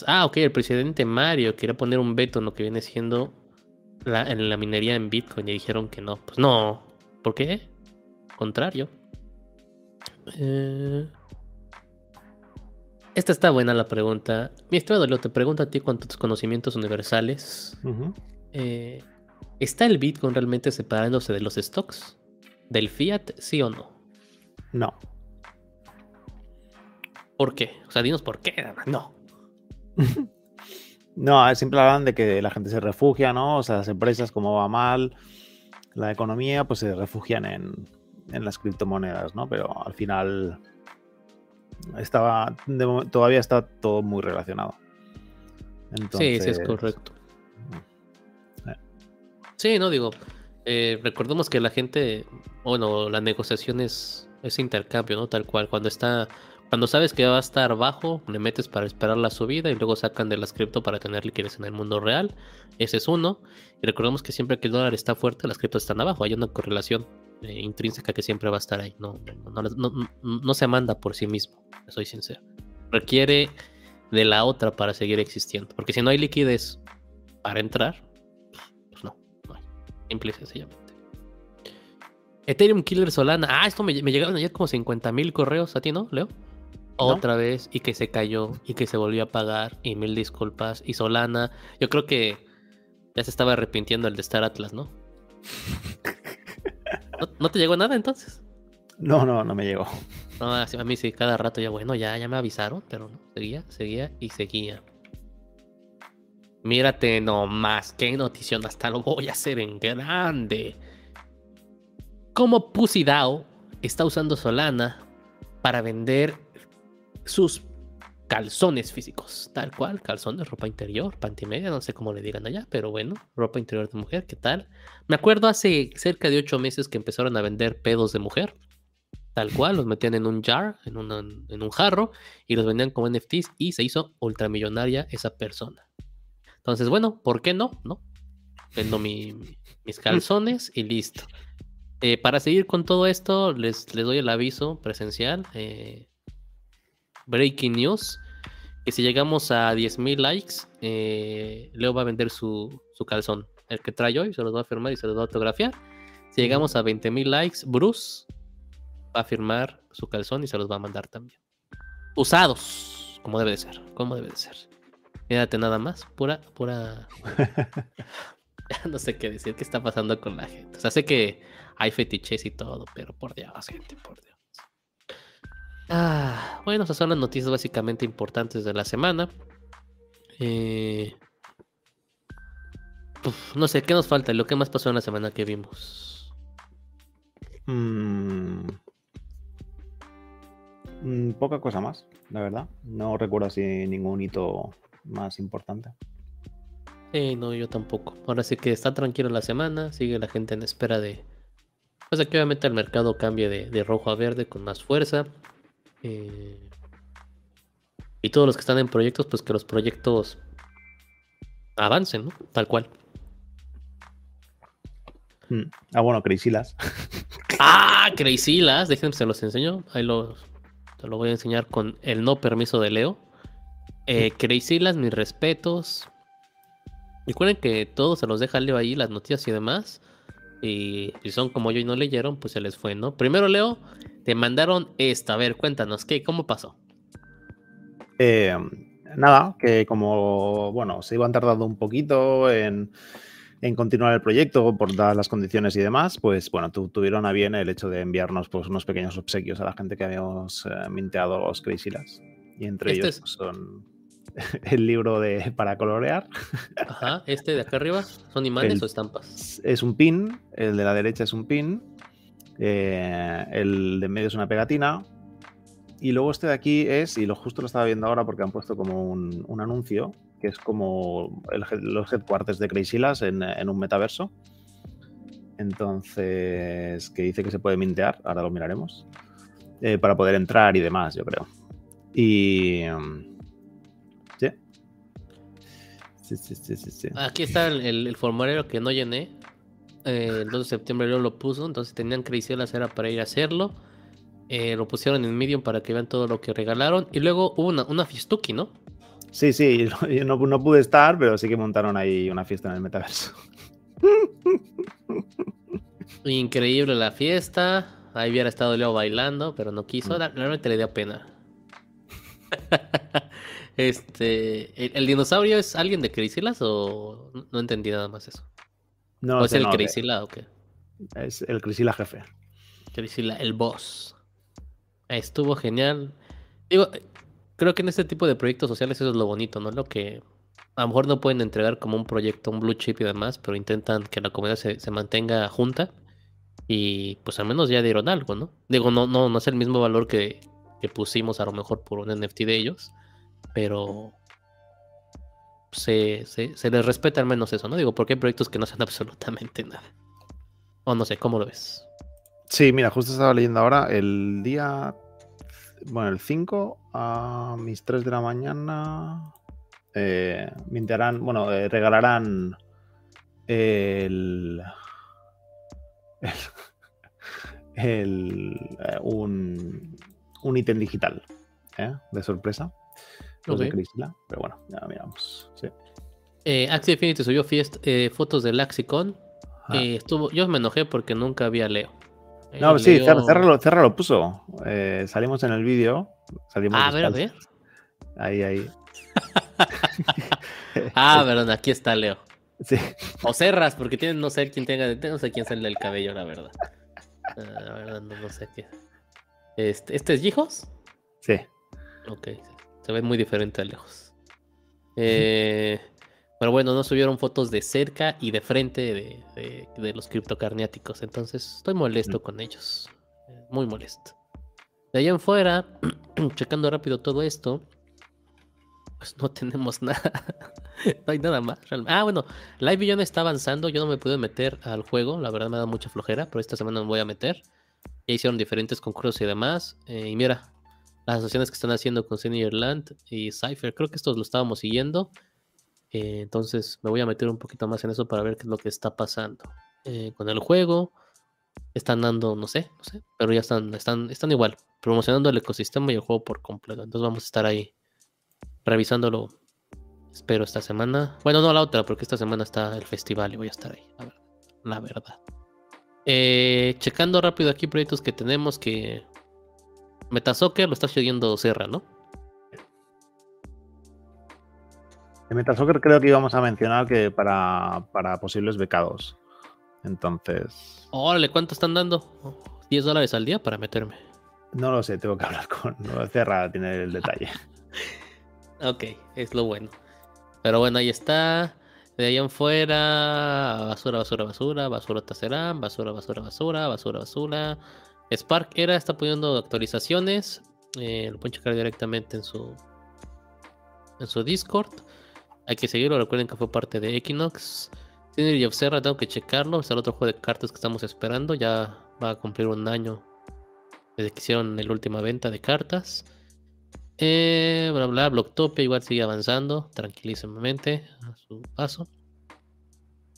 Speaker 1: Ah, ok, el presidente Mario quería poner un veto en lo que viene siendo en la minería en Bitcoin y dijeron que no. Pues no. ¿Por qué? Contrario. Eh, esta está buena la pregunta. Mi estimado Leo, te pregunto a ti cuántos conocimientos universales. Eh, ¿Está el Bitcoin realmente separándose de los stocks? ¿Del fiat, sí o no?
Speaker 2: No.
Speaker 1: ¿Por qué? O sea, dinos por qué. No.
Speaker 2: No, siempre hablan de que la gente se refugia, ¿no? O sea, las empresas, como va mal, la economía, pues se refugian en, las criptomonedas, ¿no? Pero al final estaba todavía está todo muy relacionado.
Speaker 1: sí, sí, es correcto. Mm. Sí, no digo. Eh, recordemos que la gente, bueno, la negociación es, intercambio, ¿no? Tal cual. Cuando está cuando sabes que va a estar bajo, le metes para esperar la subida y luego sacan de las cripto para tener liquidez en el mundo real. Ese es uno. Y recordemos que siempre que el dólar está fuerte, las criptos están abajo. Hay una correlación eh, intrínseca que siempre va a estar ahí. No, no, se manda por sí mismo, soy sincero. Requiere de la otra para seguir existiendo. Porque si no hay liquidez para entrar, Simple y sencillamente. Ethereum Killer Solana. Ah, esto me, me llegaron ayer como 50 mil correos a ti, ¿no, Leo? otra vez y que se cayó y que se volvió a pagar y mil disculpas y Solana. Yo creo que ya se estaba arrepintiendo el de Star Atlas, ¿no? ¿No, te llegó nada entonces?
Speaker 2: No, no, no me llegó.
Speaker 1: No, a mí sí, cada rato ya, bueno, ya, ya me avisaron, pero no, seguía, seguía y seguía. Mírate nomás, qué notición, hasta lo voy a hacer en grande. Como Pusidao está usando Solana para vender sus calzones físicos, tal cual, calzones, ropa interior, pantimedia, no sé cómo le digan allá, pero bueno, ropa interior de mujer, ¿qué tal? Me acuerdo hace cerca de ocho meses que empezaron a vender pedos de mujer, tal cual, los metían en un jar, en un jarro, y los vendían como NFTs y se hizo ultramillonaria esa persona. Entonces, bueno, ¿por qué no? ¿No? Vendo mis calzones y listo. Eh, para seguir con todo esto, les, les doy el aviso presencial. Eh, breaking news. Que si llegamos a 10.000 likes, eh, Leo va a vender su, calzón. El que trae hoy se los va a firmar y se los va a autografiar. Si llegamos a 20.000 likes, Bruce va a firmar su calzón y se los va a mandar también. Usados, como debe de ser, como debe de ser. Mírate nada más, pura, pura. no sé qué decir, qué está pasando con la gente. O sea, sé que hay fetiches y todo, pero por Dios, gente, por Dios. Ah, bueno, esas son las noticias básicamente importantes de la semana. Eh, no sé, ¿qué nos falta? ¿Lo que más pasó en la semana que vimos?
Speaker 2: Mm, mm, poca cosa más, la verdad. No recuerdo así ningún hito más importante.
Speaker 1: No, yo tampoco. Ahora sí que está tranquila la semana, sigue la gente en espera de... Pues aquí obviamente el mercado cambie de rojo a verde con más fuerza. Eh, y todos los que están en proyectos, pues que los proyectos avancen, ¿no? Tal cual.
Speaker 2: Mm. Ah, bueno, Crazylas.
Speaker 1: ah, Crazylas, déjenme se los enseño. Ahí los, te lo voy a enseñar con el no permiso de Leo. Eh, Crazylas, mis respetos. Recuerden que todo se los deja Leo ahí, las noticias y demás. Y si son como yo y no leyeron, pues se les fue, ¿no? Primero, Leo, te mandaron esta. A ver, cuéntanos, ¿qué? ¿Cómo pasó?
Speaker 2: Eh, nada, que como, bueno, se iban tardando un poquito en, continuar el proyecto por dadas las condiciones y demás, pues bueno, tuvieron a bien el hecho de enviarnos pues, unos pequeños obsequios a la gente que habíamos eh, minteado los Crazy Y entre este ellos pues, son el libro de para colorear.
Speaker 1: Ajá, este de acá arriba, ¿son imanes o estampas?
Speaker 2: Es un pin, el de la derecha es un pin, eh, el de medio es una pegatina, y luego este de aquí es, y lo justo lo estaba viendo ahora porque han puesto como un, anuncio, que es como los headquarters de Crazylas en, en un metaverso. Entonces, que dice que se puede mintear, ahora lo miraremos, eh, para poder entrar y demás, yo creo. Y...
Speaker 1: Sí. Sí, sí, sí, Aquí está el, formulario que no llené. Eh, el 2 de septiembre yo lo puso, entonces tenían Crazylas era para ir a hacerlo. Eh, lo pusieron en Medium para que vean todo lo que regalaron. Y luego hubo una, una fiestuki, ¿no?
Speaker 2: Sí, sí, yo no, no, pude estar, pero sí que montaron ahí una fiesta en el metaverso.
Speaker 1: Increíble la fiesta. Ahí hubiera estado Leo bailando, pero no quiso. Mm. Realmente le dio pena. este, ¿el, dinosaurio es alguien de Crazylas o no entendí nada más eso? No, ¿O es el no, o qué?
Speaker 2: Es el Crazyla jefe.
Speaker 1: Crazyla, el boss. Estuvo genial. Digo, creo que en este tipo de proyectos sociales eso es lo bonito, ¿no? Lo que a lo mejor no pueden entregar como un proyecto, un blue chip y demás, pero intentan que la comunidad se, mantenga junta y pues al menos ya dieron algo, ¿no? Digo, no, no, no es el mismo valor que, pusimos a lo mejor por un NFT de ellos, pero se, se, se, les respeta al menos eso, ¿no? Digo, porque hay proyectos que no hacen absolutamente nada. O no sé, ¿cómo lo ves?
Speaker 2: Sí, mira, justo estaba leyendo ahora el día. Bueno, el 5 a mis 3 de la mañana. Eh, mintearán, bueno, eh, regalarán el. el, eh, un, un ítem digital ¿eh? de sorpresa. Los de Crisla, pero bueno, ya miramos. Sí.
Speaker 1: Eh, Axie Infinity subió fiest, eh, fotos del Laxicon. estuvo, yo me enojé porque nunca había Leo.
Speaker 2: No, sí, Cerra, lo, puso. Eh, salimos en el vídeo.
Speaker 1: Ah, a ver, a ver.
Speaker 2: Ahí, ahí.
Speaker 1: ah, perdón, aquí está Leo. Sí. O cerras, porque tienen, no sé quién tenga, no sé quién sale el cabello, la verdad. Ah, la verdad, no, sé qué. Este, ¿Este es Hijos?
Speaker 2: Sí.
Speaker 1: Ok, se ve muy diferente a lejos. Eh, pero bueno, no subieron fotos de cerca y de frente de, los criptocarniáticos. Entonces estoy molesto mm. con ellos. Muy molesto. De ahí en fuera, checando rápido todo esto, pues no tenemos nada. no hay nada más. Ah, bueno, Live Beyond está avanzando. Yo no me pude meter al juego. La verdad me da mucha flojera, pero esta semana me voy a meter. Ya hicieron diferentes concursos y demás. Eh, y mira, las asociaciones que están haciendo con Land y Cypher. Creo que estos lo estábamos siguiendo. Eh, entonces me voy a meter un poquito más en eso para ver qué es lo que está pasando eh, con el juego. Están dando, no sé, no sé, pero ya están, están, están igual, promocionando el ecosistema y el juego por completo. Entonces vamos a estar ahí revisándolo. Espero esta semana. Bueno, no la otra, porque esta semana está el festival y voy a estar ahí, la verdad. Eh, checando rápido aquí proyectos que tenemos que Metasoccer lo está siguiendo Serra, ¿no?
Speaker 2: En Metasoccer creo que íbamos a mencionar que para, posibles becados. Entonces.
Speaker 1: Órale, ¿cuánto están dando? ¿10 dólares al día para meterme?
Speaker 2: No lo sé, tengo que hablar con. No, Cerra tiene el detalle.
Speaker 1: ok, es lo bueno. Pero bueno, ahí está. De ahí en fuera, basura, basura, basura, basura taserán, basura, basura, basura, basura, basura. Spark era, está poniendo actualizaciones. Eh, lo pueden checar directamente en su en su Discord. Hay que seguirlo, recuerden que fue parte de Equinox. Tiene y Observa, tengo que checarlo. Es el otro juego de cartas que estamos esperando. Ya va a cumplir un año desde que hicieron la última venta de cartas. Eh, bla bla, Blocktopia igual sigue avanzando tranquilísimamente a su paso.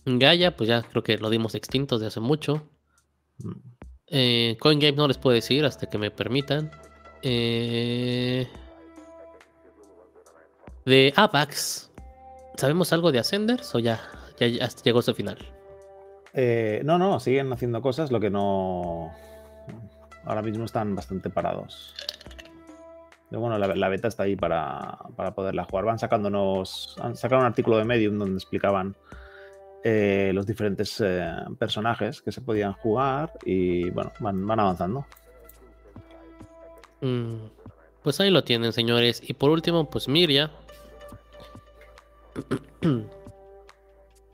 Speaker 1: Gaia, pues ya creo que lo dimos extintos de hace mucho. Eh, CoinGame no les puedo decir hasta que me permitan. Eh, De Apax, ¿sabemos algo de Ascenders o ya, ya, ya llegó su final?
Speaker 2: Eh, no, no, siguen haciendo cosas, lo que no. Ahora mismo están bastante parados. Pero bueno, la, la beta está ahí para, para poderla jugar. Van sacándonos. Han sacado un artículo de Medium donde explicaban eh, los diferentes eh, personajes que se podían jugar y bueno, van, van avanzando.
Speaker 1: Mm, pues ahí lo tienen, señores. Y por último, pues Miria.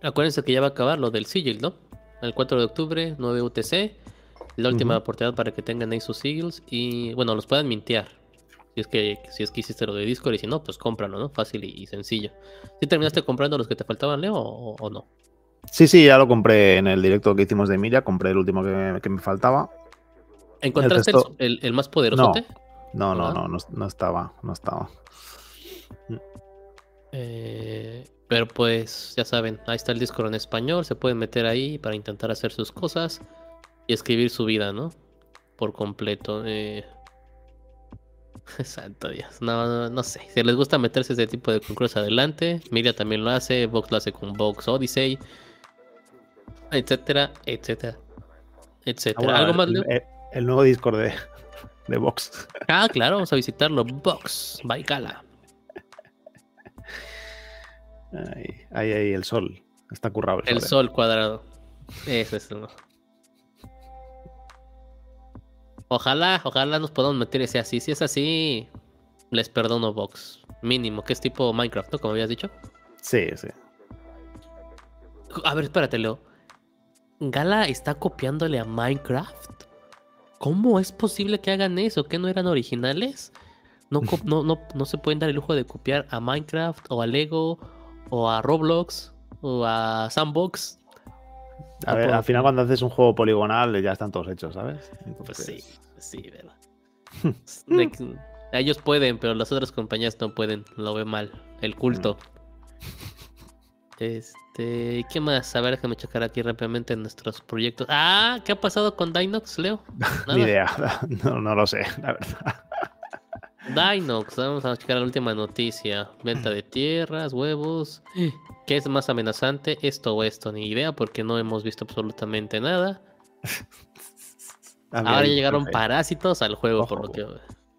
Speaker 1: Acuérdense que ya va a acabar lo del Sigil, ¿no? El 4 de octubre, 9 UTC. La última oportunidad para que tengan ahí sus Sigils y, bueno, los puedan mintear. Si es que, si es que hiciste lo de Discord y si no, pues cómpralo, ¿no? Fácil y, y sencillo. ¿Sí terminaste comprando los que te faltaban, Leo, o, o no?
Speaker 2: Sí, sí, ya lo compré en el directo que hicimos de Miria. Compré el último que, que me faltaba.
Speaker 1: ¿Encontraste el,
Speaker 2: resto-
Speaker 1: el- el más poderosote?
Speaker 2: No, no, no, no estaba. No estaba.
Speaker 1: Eh, pero pues ya saben, ahí está el Discord en español, se pueden meter ahí para intentar hacer sus cosas y escribir su vida, ¿no? Por completo. eh. Santo Dios, no, no, no sé. Si les gusta meterse ese tipo de concursos adelante, Miria también lo hace, Vox lo hace con Vox Odyssey, etcétera, etcétera, etcétera.
Speaker 2: Ah, bueno,
Speaker 1: ¿Algo más,
Speaker 2: el,
Speaker 1: Leo?
Speaker 2: el- el nuevo Discord de, de Vox.
Speaker 1: Ah, claro, vamos a visitarlo. Vox, Baikala.
Speaker 2: Ahí, ahí, ahí, el sol. Está currado el,
Speaker 1: El
Speaker 2: sol. eh.
Speaker 1: sol cuadrado. Ese es uno. Ojalá, ojalá nos podamos meter ese así. Si es así, les perdono Vox. Mínimo, que es tipo Minecraft, ¿no? Como habías dicho.
Speaker 2: Sí, sí.
Speaker 1: A ver, espérate, Leo. ¿Gala está copiándole a Minecraft? ¿Cómo es posible que hagan eso? ¿Que no eran originales? No, no, no, no se pueden dar el lujo de copiar a Minecraft o a Lego o a Roblox o a Sandbox.
Speaker 2: A ver,
Speaker 1: puedo.
Speaker 2: al final cuando haces un juego poligonal ya están todos hechos, ¿sabes?
Speaker 1: Pues sí, sí, verdad. Ellos pueden, pero las otras compañías no pueden. Lo ve mal. El culto. Este, ¿qué más? A ver, déjame checar aquí rápidamente nuestros proyectos. Ah, ¿qué ha pasado con Dinox, Leo?
Speaker 2: Ni idea, no, no lo sé, la verdad.
Speaker 1: Dinox, vamos a checar la última noticia. Venta de tierras, huevos. ¿Qué es más amenazante? Esto o esto, ni idea, porque no hemos visto absolutamente nada.
Speaker 2: Mira,
Speaker 1: Ahora llegaron
Speaker 2: ahí,
Speaker 1: parásitos al juego, por lo que.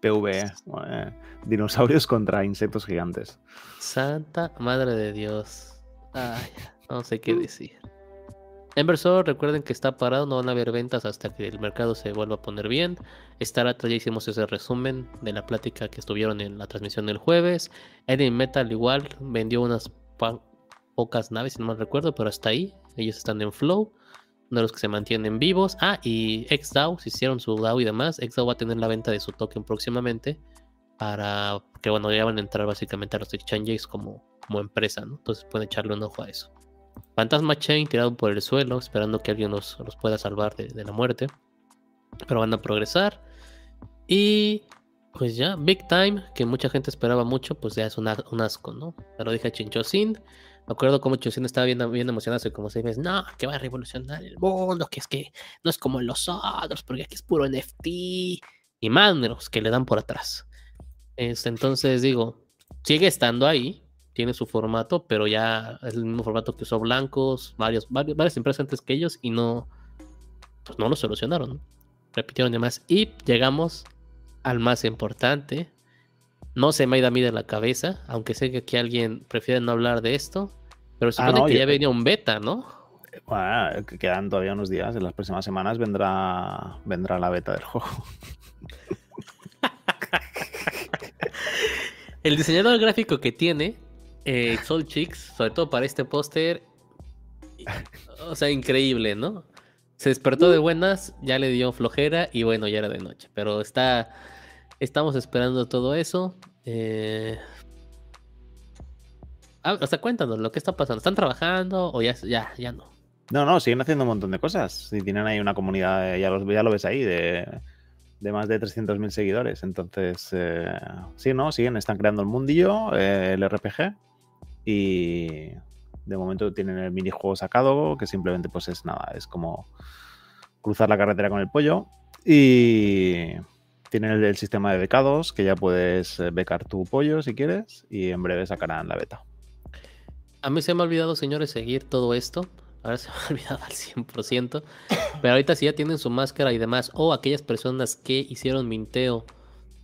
Speaker 2: PV, eh, dinosaurios contra insectos gigantes.
Speaker 1: Santa madre de Dios. Ay, no sé qué decir. Embersor, recuerden que está parado, no van a haber ventas hasta que el mercado se vuelva a poner bien. Staratra ya hicimos ese resumen de la plática que estuvieron en la transmisión del jueves. Eden Metal igual vendió unas pocas naves, si no mal recuerdo, pero hasta ahí. Ellos están en flow, uno de los que se mantienen vivos. Ah, y XDAO, si hicieron su DAO y demás, XDAO va a tener la venta de su token próximamente para que bueno, ya van a entrar básicamente a los exchanges como, como empresa, ¿no? Entonces pueden echarle un ojo a eso. Fantasma Chain tirado por el suelo, esperando que alguien los, los pueda salvar de, de la muerte. Pero van a progresar. Y pues ya, Big Time, que mucha gente esperaba mucho, pues ya es un, a- un asco, ¿no? Ya lo dije a Chinchosin. Me acuerdo cómo Chosin estaba bien, bien emocionado hace como seis meses. No, que va a revolucionar el mundo, que es que no es como los otros, porque aquí es puro NFT. Y más que le dan por atrás. Este, entonces digo, sigue estando ahí, tiene su formato, pero ya es el mismo formato que usó Blancos, varios, varios- varias empresas antes que ellos y no, pues no lo solucionaron. Repitieron demás y llegamos al más importante. No se me ha ido a mí de la cabeza, aunque sé que aquí alguien prefiere no hablar de esto, pero se
Speaker 2: Ah,
Speaker 1: supone
Speaker 2: no,
Speaker 1: que
Speaker 2: yo-
Speaker 1: ya venía un beta, ¿no?
Speaker 2: Bueno, que quedan todavía unos días, en las próximas semanas vendrá, vendrá la beta del juego.
Speaker 1: El diseñador gráfico que tiene eh, Soul Chicks, sobre todo para este póster, o sea, increíble, ¿no? Se despertó de buenas, ya le dio flojera y bueno, ya era de noche. Pero está, estamos esperando todo eso. Eh... Ah, o sea, cuéntanos lo que está pasando. ¿Están trabajando o ya, ya, ya no?
Speaker 2: No, no, siguen haciendo un montón de cosas. Si tienen ahí una comunidad, ya, los- ya lo ves ahí, de, de más de 300.000 seguidores. Entonces, eh, sí, ¿no? Siguen, están creando el mundillo, eh, el RPG. Y de momento tienen el minijuego sacado, que simplemente pues es nada, es como cruzar la carretera con el pollo. Y, tienen el, el sistema de becados, que ya puedes eh, becar tu pollo si quieres, y en breve sacarán la beta.
Speaker 1: A mí se me ha olvidado, señores, seguir todo esto. Ahora se me ha olvidado al 100%. Pero ahorita si ya tienen su máscara y demás, o aquellas personas que hicieron minteo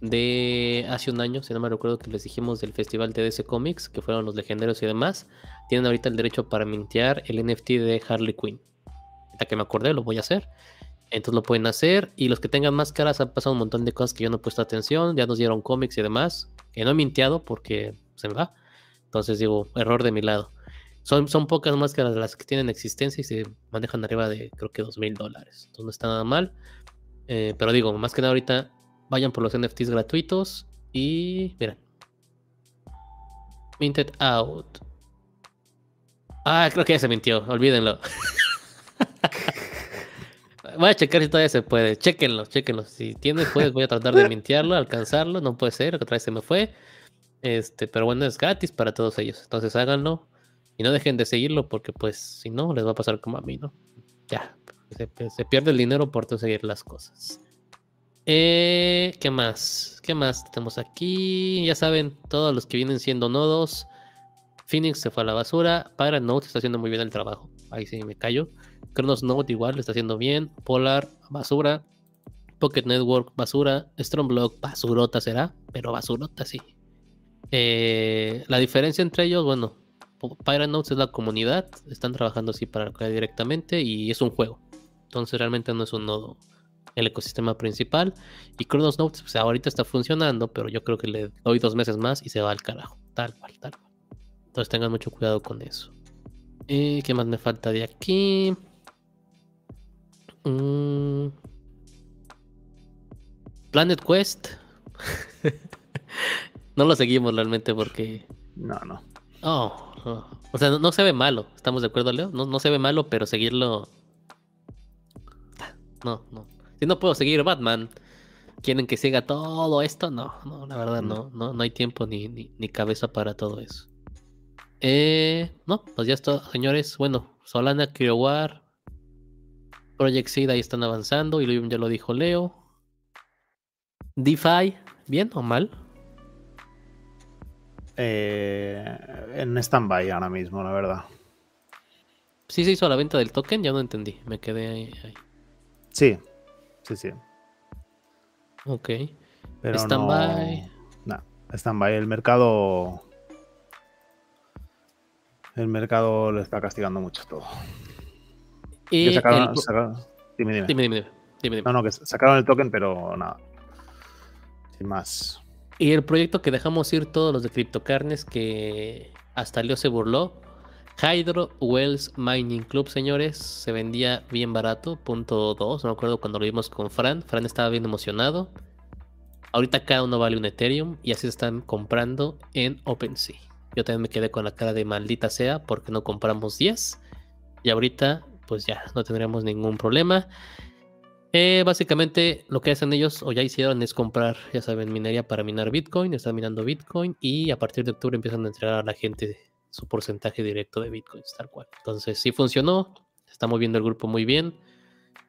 Speaker 1: de hace un año, si no me recuerdo que les dijimos del festival DC Comics, que fueron los legendarios y demás, tienen ahorita el derecho para mintear el NFT de Harley Quinn. Ahorita que me acordé, lo voy a hacer. Entonces lo pueden hacer. Y los que tengan máscaras han pasado un montón de cosas que yo no he puesto atención. Ya nos dieron cómics y demás. Que no he minteado porque se me va. Entonces digo, error de mi lado. Son, son pocas máscaras las que tienen existencia y se manejan arriba de creo que dos mil dólares. Entonces no está nada mal. Eh, pero digo, más que nada ahorita vayan por los NFTs gratuitos y miren. Minted out. Ah, creo que ya se mintió, olvídenlo. Voy a checar si todavía se puede. Chequenlo, chequenlo. Si tienes, pues voy a tratar de mintearlo, alcanzarlo. No puede ser, otra vez se me fue. Este, pero bueno, es gratis para todos ellos. Entonces háganlo. Y no dejen de seguirlo porque pues si no, les va a pasar como a mí, ¿no? Ya, se, pierde el dinero por seguir las cosas. Eh, ¿Qué más? ¿Qué más tenemos aquí? Ya saben, todos los que vienen siendo nodos. Phoenix se fue a la basura. Note está haciendo muy bien el trabajo. Ahí sí me callo. Kronos Note igual está haciendo bien. Polar, basura. Pocket Network, basura. Block, basurota será, pero basurota sí. Eh, la diferencia entre ellos, bueno, Notes es la comunidad. Están trabajando así para directamente y es un juego. Entonces realmente no es un nodo el ecosistema principal. Y Chronos Notes, pues ahorita está funcionando, pero yo creo que le doy dos meses más y se va al carajo. Tal cual, tal cual. Entonces tengan mucho cuidado con eso. Eh, ¿Qué más me falta de aquí? Mm. Planet Quest. no lo seguimos realmente porque.
Speaker 2: No, no.
Speaker 1: Oh, oh. O sea, no, se ve malo. ¿Estamos de acuerdo, Leo? No, no se ve malo, pero seguirlo. No, no. Si no puedo seguir Batman, quieren que siga todo esto, no, no, la verdad no, no, no hay tiempo ni, ni, cabeza para todo eso. Eh, no, pues ya está, señores. Bueno, Solana, War, Project Seed ahí están avanzando, y ya lo dijo Leo. DeFi, ¿bien o mal?
Speaker 2: Eh, en stand-by ahora mismo, la verdad.
Speaker 1: Sí se hizo la venta del token, ya no entendí, me quedé ahí.
Speaker 2: Sí, Sí, sí.
Speaker 1: Ok.
Speaker 2: Pero stand-by. No, stand-by. El mercado. El mercado le está castigando mucho todo.
Speaker 1: Y
Speaker 2: sacaron, Dime, dime.
Speaker 1: Dime, dime, dime,
Speaker 2: No, no, que sacaron el token, pero nada. Sin más.
Speaker 1: Y el proyecto que dejamos ir todos los de CryptoCarnes que hasta Leo se burló Hydro Wells Mining Club, señores, se vendía bien barato, punto 2, no me acuerdo cuando lo vimos con Fran, Fran estaba bien emocionado. Ahorita cada uno vale un Ethereum y así se están comprando en OpenSea. Yo también me quedé con la cara de maldita sea porque no compramos 10 y ahorita pues ya no tendremos ningún problema. Eh, básicamente lo que hacen ellos o ya hicieron es comprar, ya saben, minería para minar Bitcoin, están minando Bitcoin y a partir de octubre empiezan a entregar a la gente su porcentaje directo de bitcoins, tal cual. Entonces, sí funcionó, está moviendo el grupo muy bien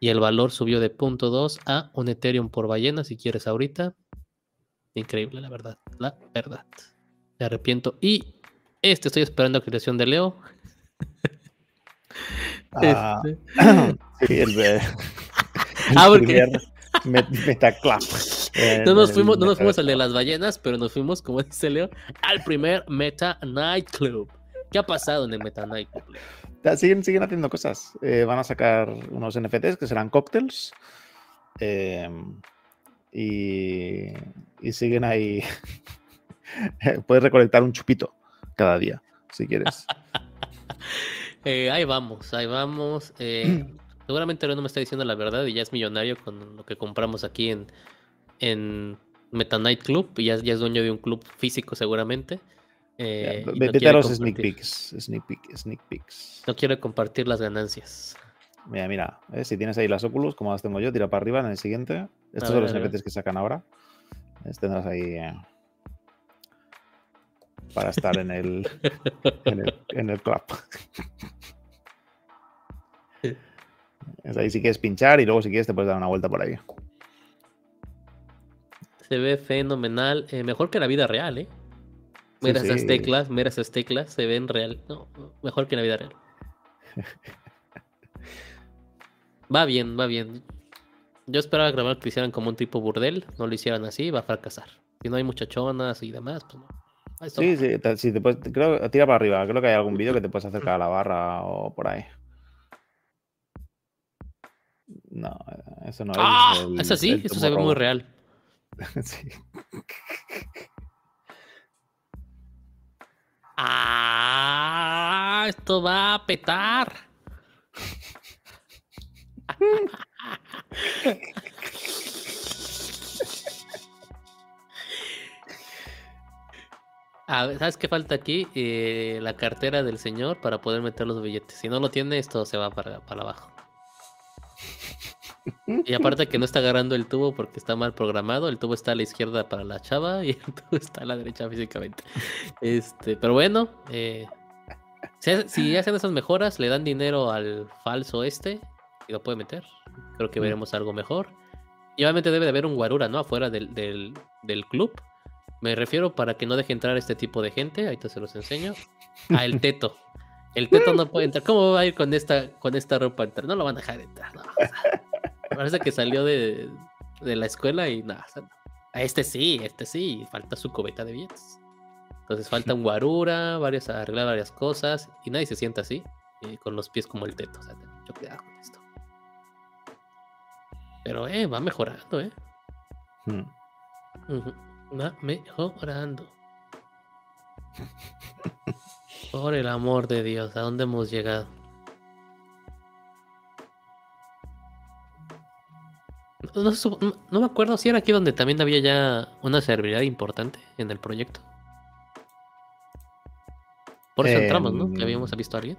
Speaker 1: y el valor subió de 0.2 a un Ethereum por ballena, si quieres ahorita. Increíble, la verdad, la verdad. Me arrepiento. Y este estoy esperando a creación de Leo.
Speaker 2: Ah, este. sí, el
Speaker 1: ah, porque...
Speaker 2: Metaclap.
Speaker 1: no nos fuimos, no nos fuimos al de las ballenas, pero nos fuimos, como dice Leo, al primer Meta Nightclub. ¿Qué ha pasado en el Meta Nightclub?
Speaker 2: Siguen, siguen haciendo cosas. Eh, van a sacar unos NFTs que serán cócteles. Em, y, y siguen ahí. Puedes recolectar un chupito cada día, si quieres.
Speaker 1: Eh, ahí vamos, ahí vamos. Seguramente no me está diciendo la verdad y ya es millonario con lo que compramos aquí en, en Meta Night Club y ya, es dueño de un club físico seguramente.
Speaker 2: Eh, vete a los sneak peeks, sneak, peeks.
Speaker 1: No quiero compartir las ganancias.
Speaker 2: Mira, mira, eh, si tienes ahí las Oculus, como las tengo yo, tira para arriba en el siguiente. Estos son los NFTs que sacan ahora. Tendrás ahí eh, para estar en el, en el, en el club. Es ahí si quieres pinchar y luego si quieres te puedes dar una vuelta por ahí.
Speaker 1: Se ve fenomenal. eh, mejor que la vida real, ¿eh? Mira
Speaker 2: Sí,
Speaker 1: esas
Speaker 2: sí.
Speaker 1: teclas, mira esas teclas, se ven real. No, mejor que la vida real. Va bien, va bien. Yo esperaba grabar que lo hicieran como un tipo burdel, no lo hicieran así, va a fracasar. Si no hay muchachonas y demás, pues no. Ahí.
Speaker 2: Sí, sí, te, sí, te puedes- creo, tira para arriba. Creo que hay algún vídeo que te puedes acercar a la barra o por ahí. No, eso no es.
Speaker 1: ¡Ah! es así,
Speaker 2: el
Speaker 1: eso se ve muy real.
Speaker 2: Sí.
Speaker 1: ¡Ah! Esto va a petar. A ver, ¿Sabes qué falta aquí? Eh, la cartera del señor para poder meter los billetes. Si no lo tiene, esto se va para, para abajo. Y aparte que no está agarrando el tubo porque está mal programado, el tubo está a la izquierda para la chava y el tubo está a la derecha físicamente. Este, pero bueno, eh, si, ha- si hacen esas mejoras, le dan dinero al falso este y lo puede meter. Creo que
Speaker 2: Mm.
Speaker 1: veremos algo mejor. Y obviamente debe de haber un guarura, ¿no? Afuera del, del, del club. Me refiero para que no deje entrar este tipo de gente. Ahorita se los enseño. A el teto. El teto no puede entrar. ¿Cómo va a ir con esta, con esta ropa a entrar? No lo van a dejar entrar. no, parece que salió de, de la escuela y nada. o sea, a este sí, este sí. Falta su cubeta de billetes. Entonces falta un guarura, varias, arreglar varias cosas. Y nadie se sienta así. eh, con los pies como el teto. O sea, ten mucho cuidado con esto. Pero eh, va mejorando, eh.
Speaker 2: Mm.
Speaker 1: Ujú, Va mejorando. Por el amor de Dios, ¿a dónde hemos llegado? No, me acuerdo si era aquí donde también había ya una servidad importante en el proyecto. Por eso entramos, ¿no? Que
Speaker 2: Em,
Speaker 1: habíamos visto a alguien.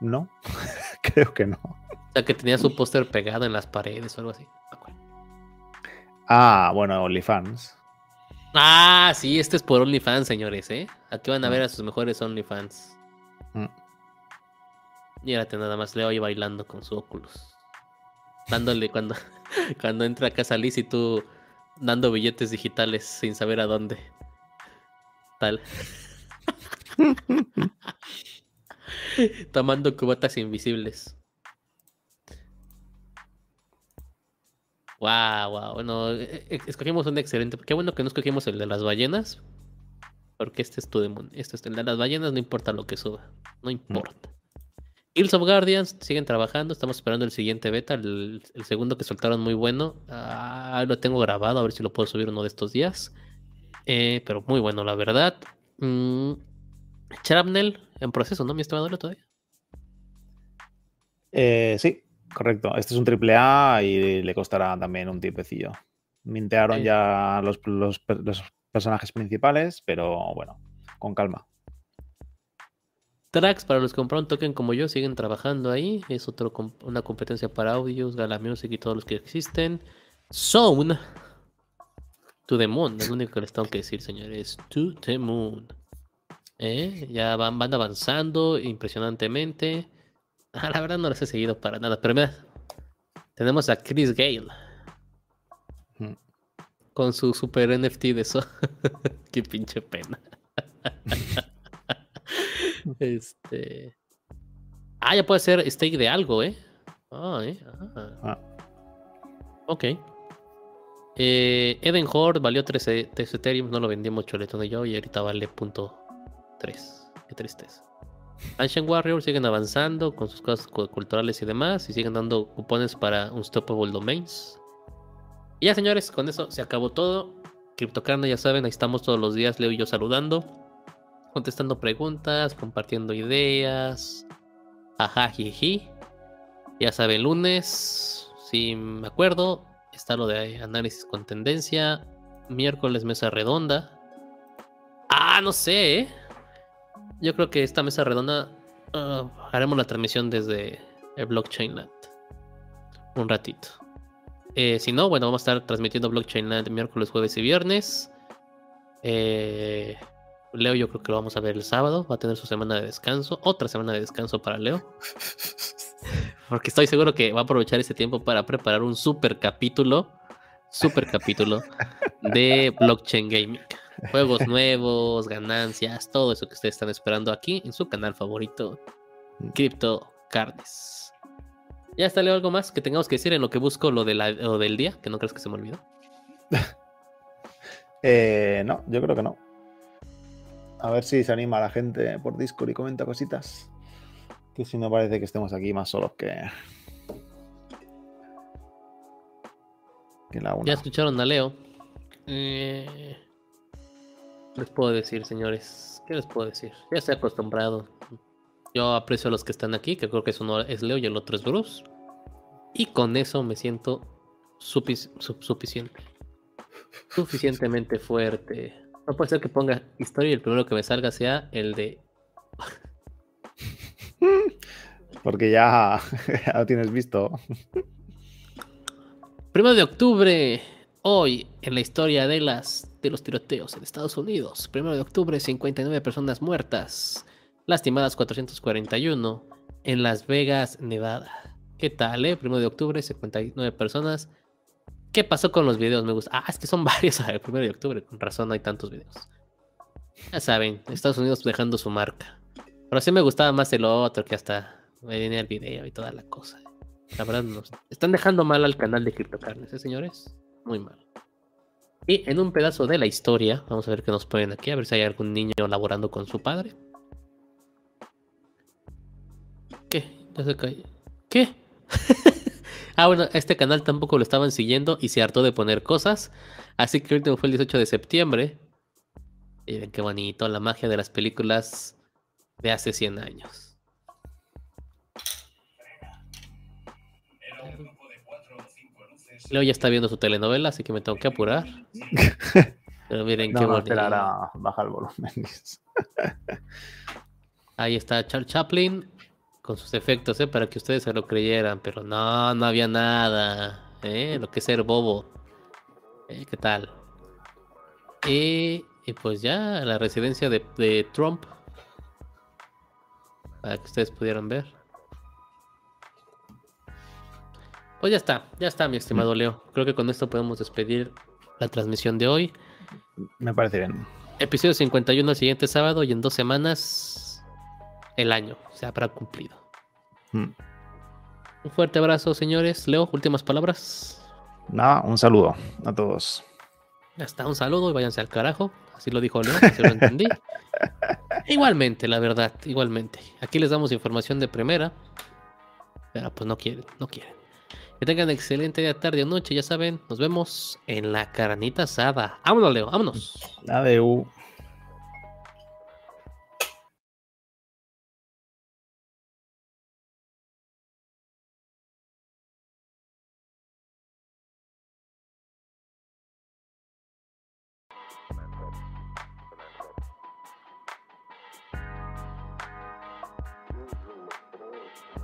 Speaker 2: No, creo que no.
Speaker 1: O sea, que tenía su póster pegado en las paredes o algo así.
Speaker 2: Ah, bueno, OnlyFans.
Speaker 1: Ah, sí, este es por OnlyFans, señores, ¿eh? Aquí van a
Speaker 2: Mm.
Speaker 1: ver a sus mejores OnlyFans.
Speaker 2: Mm.
Speaker 1: Mírate nada más, Leo ahí bailando con su Oculus. Dándole cuando, cuando entra a casa Liz y tú dando billetes digitales sin saber a dónde. Tal. Tomando cubatas invisibles. Wow, wow. Bueno, eh, eh, escogimos un excelente. Qué bueno que no escogimos el de las ballenas. Porque este es tu demon. Este es el de las ballenas, no importa lo que suba. No importa. Hills of Guardians siguen trabajando. Estamos esperando el siguiente beta. El, el segundo que soltaron muy bueno. Ah, lo tengo grabado, a ver si lo puedo subir uno de estos días. Eh, pero muy bueno, la verdad. Mm, Shrapnel en proceso, ¿no, mi estimado todavía?
Speaker 2: Eh, sí, correcto. Este es un triple A y le costará también un tiempecillo. Mintearon
Speaker 1: Sí.
Speaker 2: ya los, los personajes principales, pero bueno, con calma.
Speaker 1: Tracks para los que compraron token como yo siguen trabajando ahí. Es otro una competencia para audios, Gala Music y todos los que existen. Zone. To the Moon. Es lo único que les tengo que decir, señores. To the Moon. ¿Eh? Ya van, van avanzando impresionantemente. Ah, la verdad no las he seguido para nada. Pero mira, tenemos a Chris Gale. Con su super NFT de eso. Qué pinche pena. este. Ah, ya puede ser stake de algo, ¿eh? Ah, ¿eh? Ah.
Speaker 2: Ah.
Speaker 1: Ok. Eh, Eden Horde valió 13, 13 Ethereum, no lo vendí mucho letón yo y ahorita vale punto 3. Qué tristeza. Ancient Warriors siguen avanzando con sus cosas cu- culturales y demás y siguen dando cupones para Unstoppable Domains. Y ya señores, con eso se acabó todo. CryptoCarne ya saben, ahí estamos todos los días, Leo y yo saludando, contestando preguntas, compartiendo ideas. Ajá, jiji. Ya saben, lunes, si me acuerdo, está lo de análisis con tendencia. Miércoles, mesa redonda. Ah, no sé, ¿eh? Yo creo que esta mesa redonda ah, haremos la transmisión desde el Blockchain Land. Un ratito. Eh, si no, bueno, vamos a estar transmitiendo Blockchain Land miércoles, jueves y viernes. Eh, Leo, yo creo que lo vamos a ver el sábado. Va a tener su semana de descanso. Otra semana de descanso para Leo. Porque estoy seguro que va a aprovechar ese tiempo para preparar un super capítulo super capítulo de blockchain gaming. Juegos nuevos, ganancias, todo eso que ustedes están esperando aquí en su canal favorito, Crypto Carnes. ¿Ya está Leo algo más que tengamos que decir en lo que busco lo, de la, lo del día? Que no crees que se me olvidó.
Speaker 2: Eh, no, yo creo que no. A ver si se anima la gente por Discord y comenta cositas. Que si no parece que estemos aquí más solos que. que la una.
Speaker 1: Ya escucharon a Leo. Eh, les puedo decir, señores? ¿Qué les puedo decir? Ya estoy acostumbrado. Yo aprecio a los que están aquí, que creo que uno es Leo y el otro es Bruce. Y con eso me siento suficiente. Suficientemente fuerte. No puede ser que ponga historia y el primero que me salga sea el de.
Speaker 2: Porque ya, ya lo tienes visto.
Speaker 1: Primero de octubre, hoy en la historia de las de los tiroteos en Estados Unidos. Primero de octubre, 59 personas muertas, lastimadas 441 en Las Vegas, Nevada. ¿Qué tal, eh? Primero de octubre, 59 personas. ¿Qué pasó con los videos? Me gusta. Ah, es que son varios el primero de octubre. Con razón hay tantos videos. Ya saben, Estados Unidos dejando su marca. Pero sí me gustaba más el otro que hasta me venía el video y toda la cosa. La verdad, nos están dejando mal al canal de CryptoCarnes, ¿eh, señores? Muy mal. Y en un pedazo de la historia, vamos a ver qué nos ponen aquí, a ver si hay algún niño laborando con su padre. ¿Qué? Ya se cae. ¿Qué? Ah, bueno, este canal tampoco lo estaban siguiendo y se hartó de poner cosas. Así que el último fue el 18 de septiembre. Y ven qué bonito, la magia de las películas de hace 100 años. Leo ya está viendo su telenovela, así que me tengo que apurar. Pero miren qué bonito.
Speaker 2: baja el volumen.
Speaker 1: Ahí está Charles Chaplin con sus efectos, ¿eh? Para que ustedes se lo creyeran, pero no, no había nada, ¿eh? Lo que es ser bobo. ¿Eh? ¿Qué tal? Y, pues ya, la residencia de, Trump. Para que ustedes pudieran ver. Pues ya está, ya está, mi estimado Leo. Creo que con esto podemos despedir la transmisión de hoy.
Speaker 2: Me parece bien.
Speaker 1: Episodio 51 el siguiente sábado y en dos semanas el año se habrá cumplido. Hmm. Un fuerte abrazo, señores. Leo, últimas palabras.
Speaker 2: Nada, un saludo a todos.
Speaker 1: Ya está, un saludo y váyanse al carajo. Así lo dijo Leo, así lo entendí. igualmente, la verdad, igualmente. Aquí les damos información de primera. Pero pues no quieren, no quieren. Que tengan excelente día, tarde o noche, ya saben. Nos vemos en la carnita asada. Vámonos, Leo, vámonos.
Speaker 2: Adeu.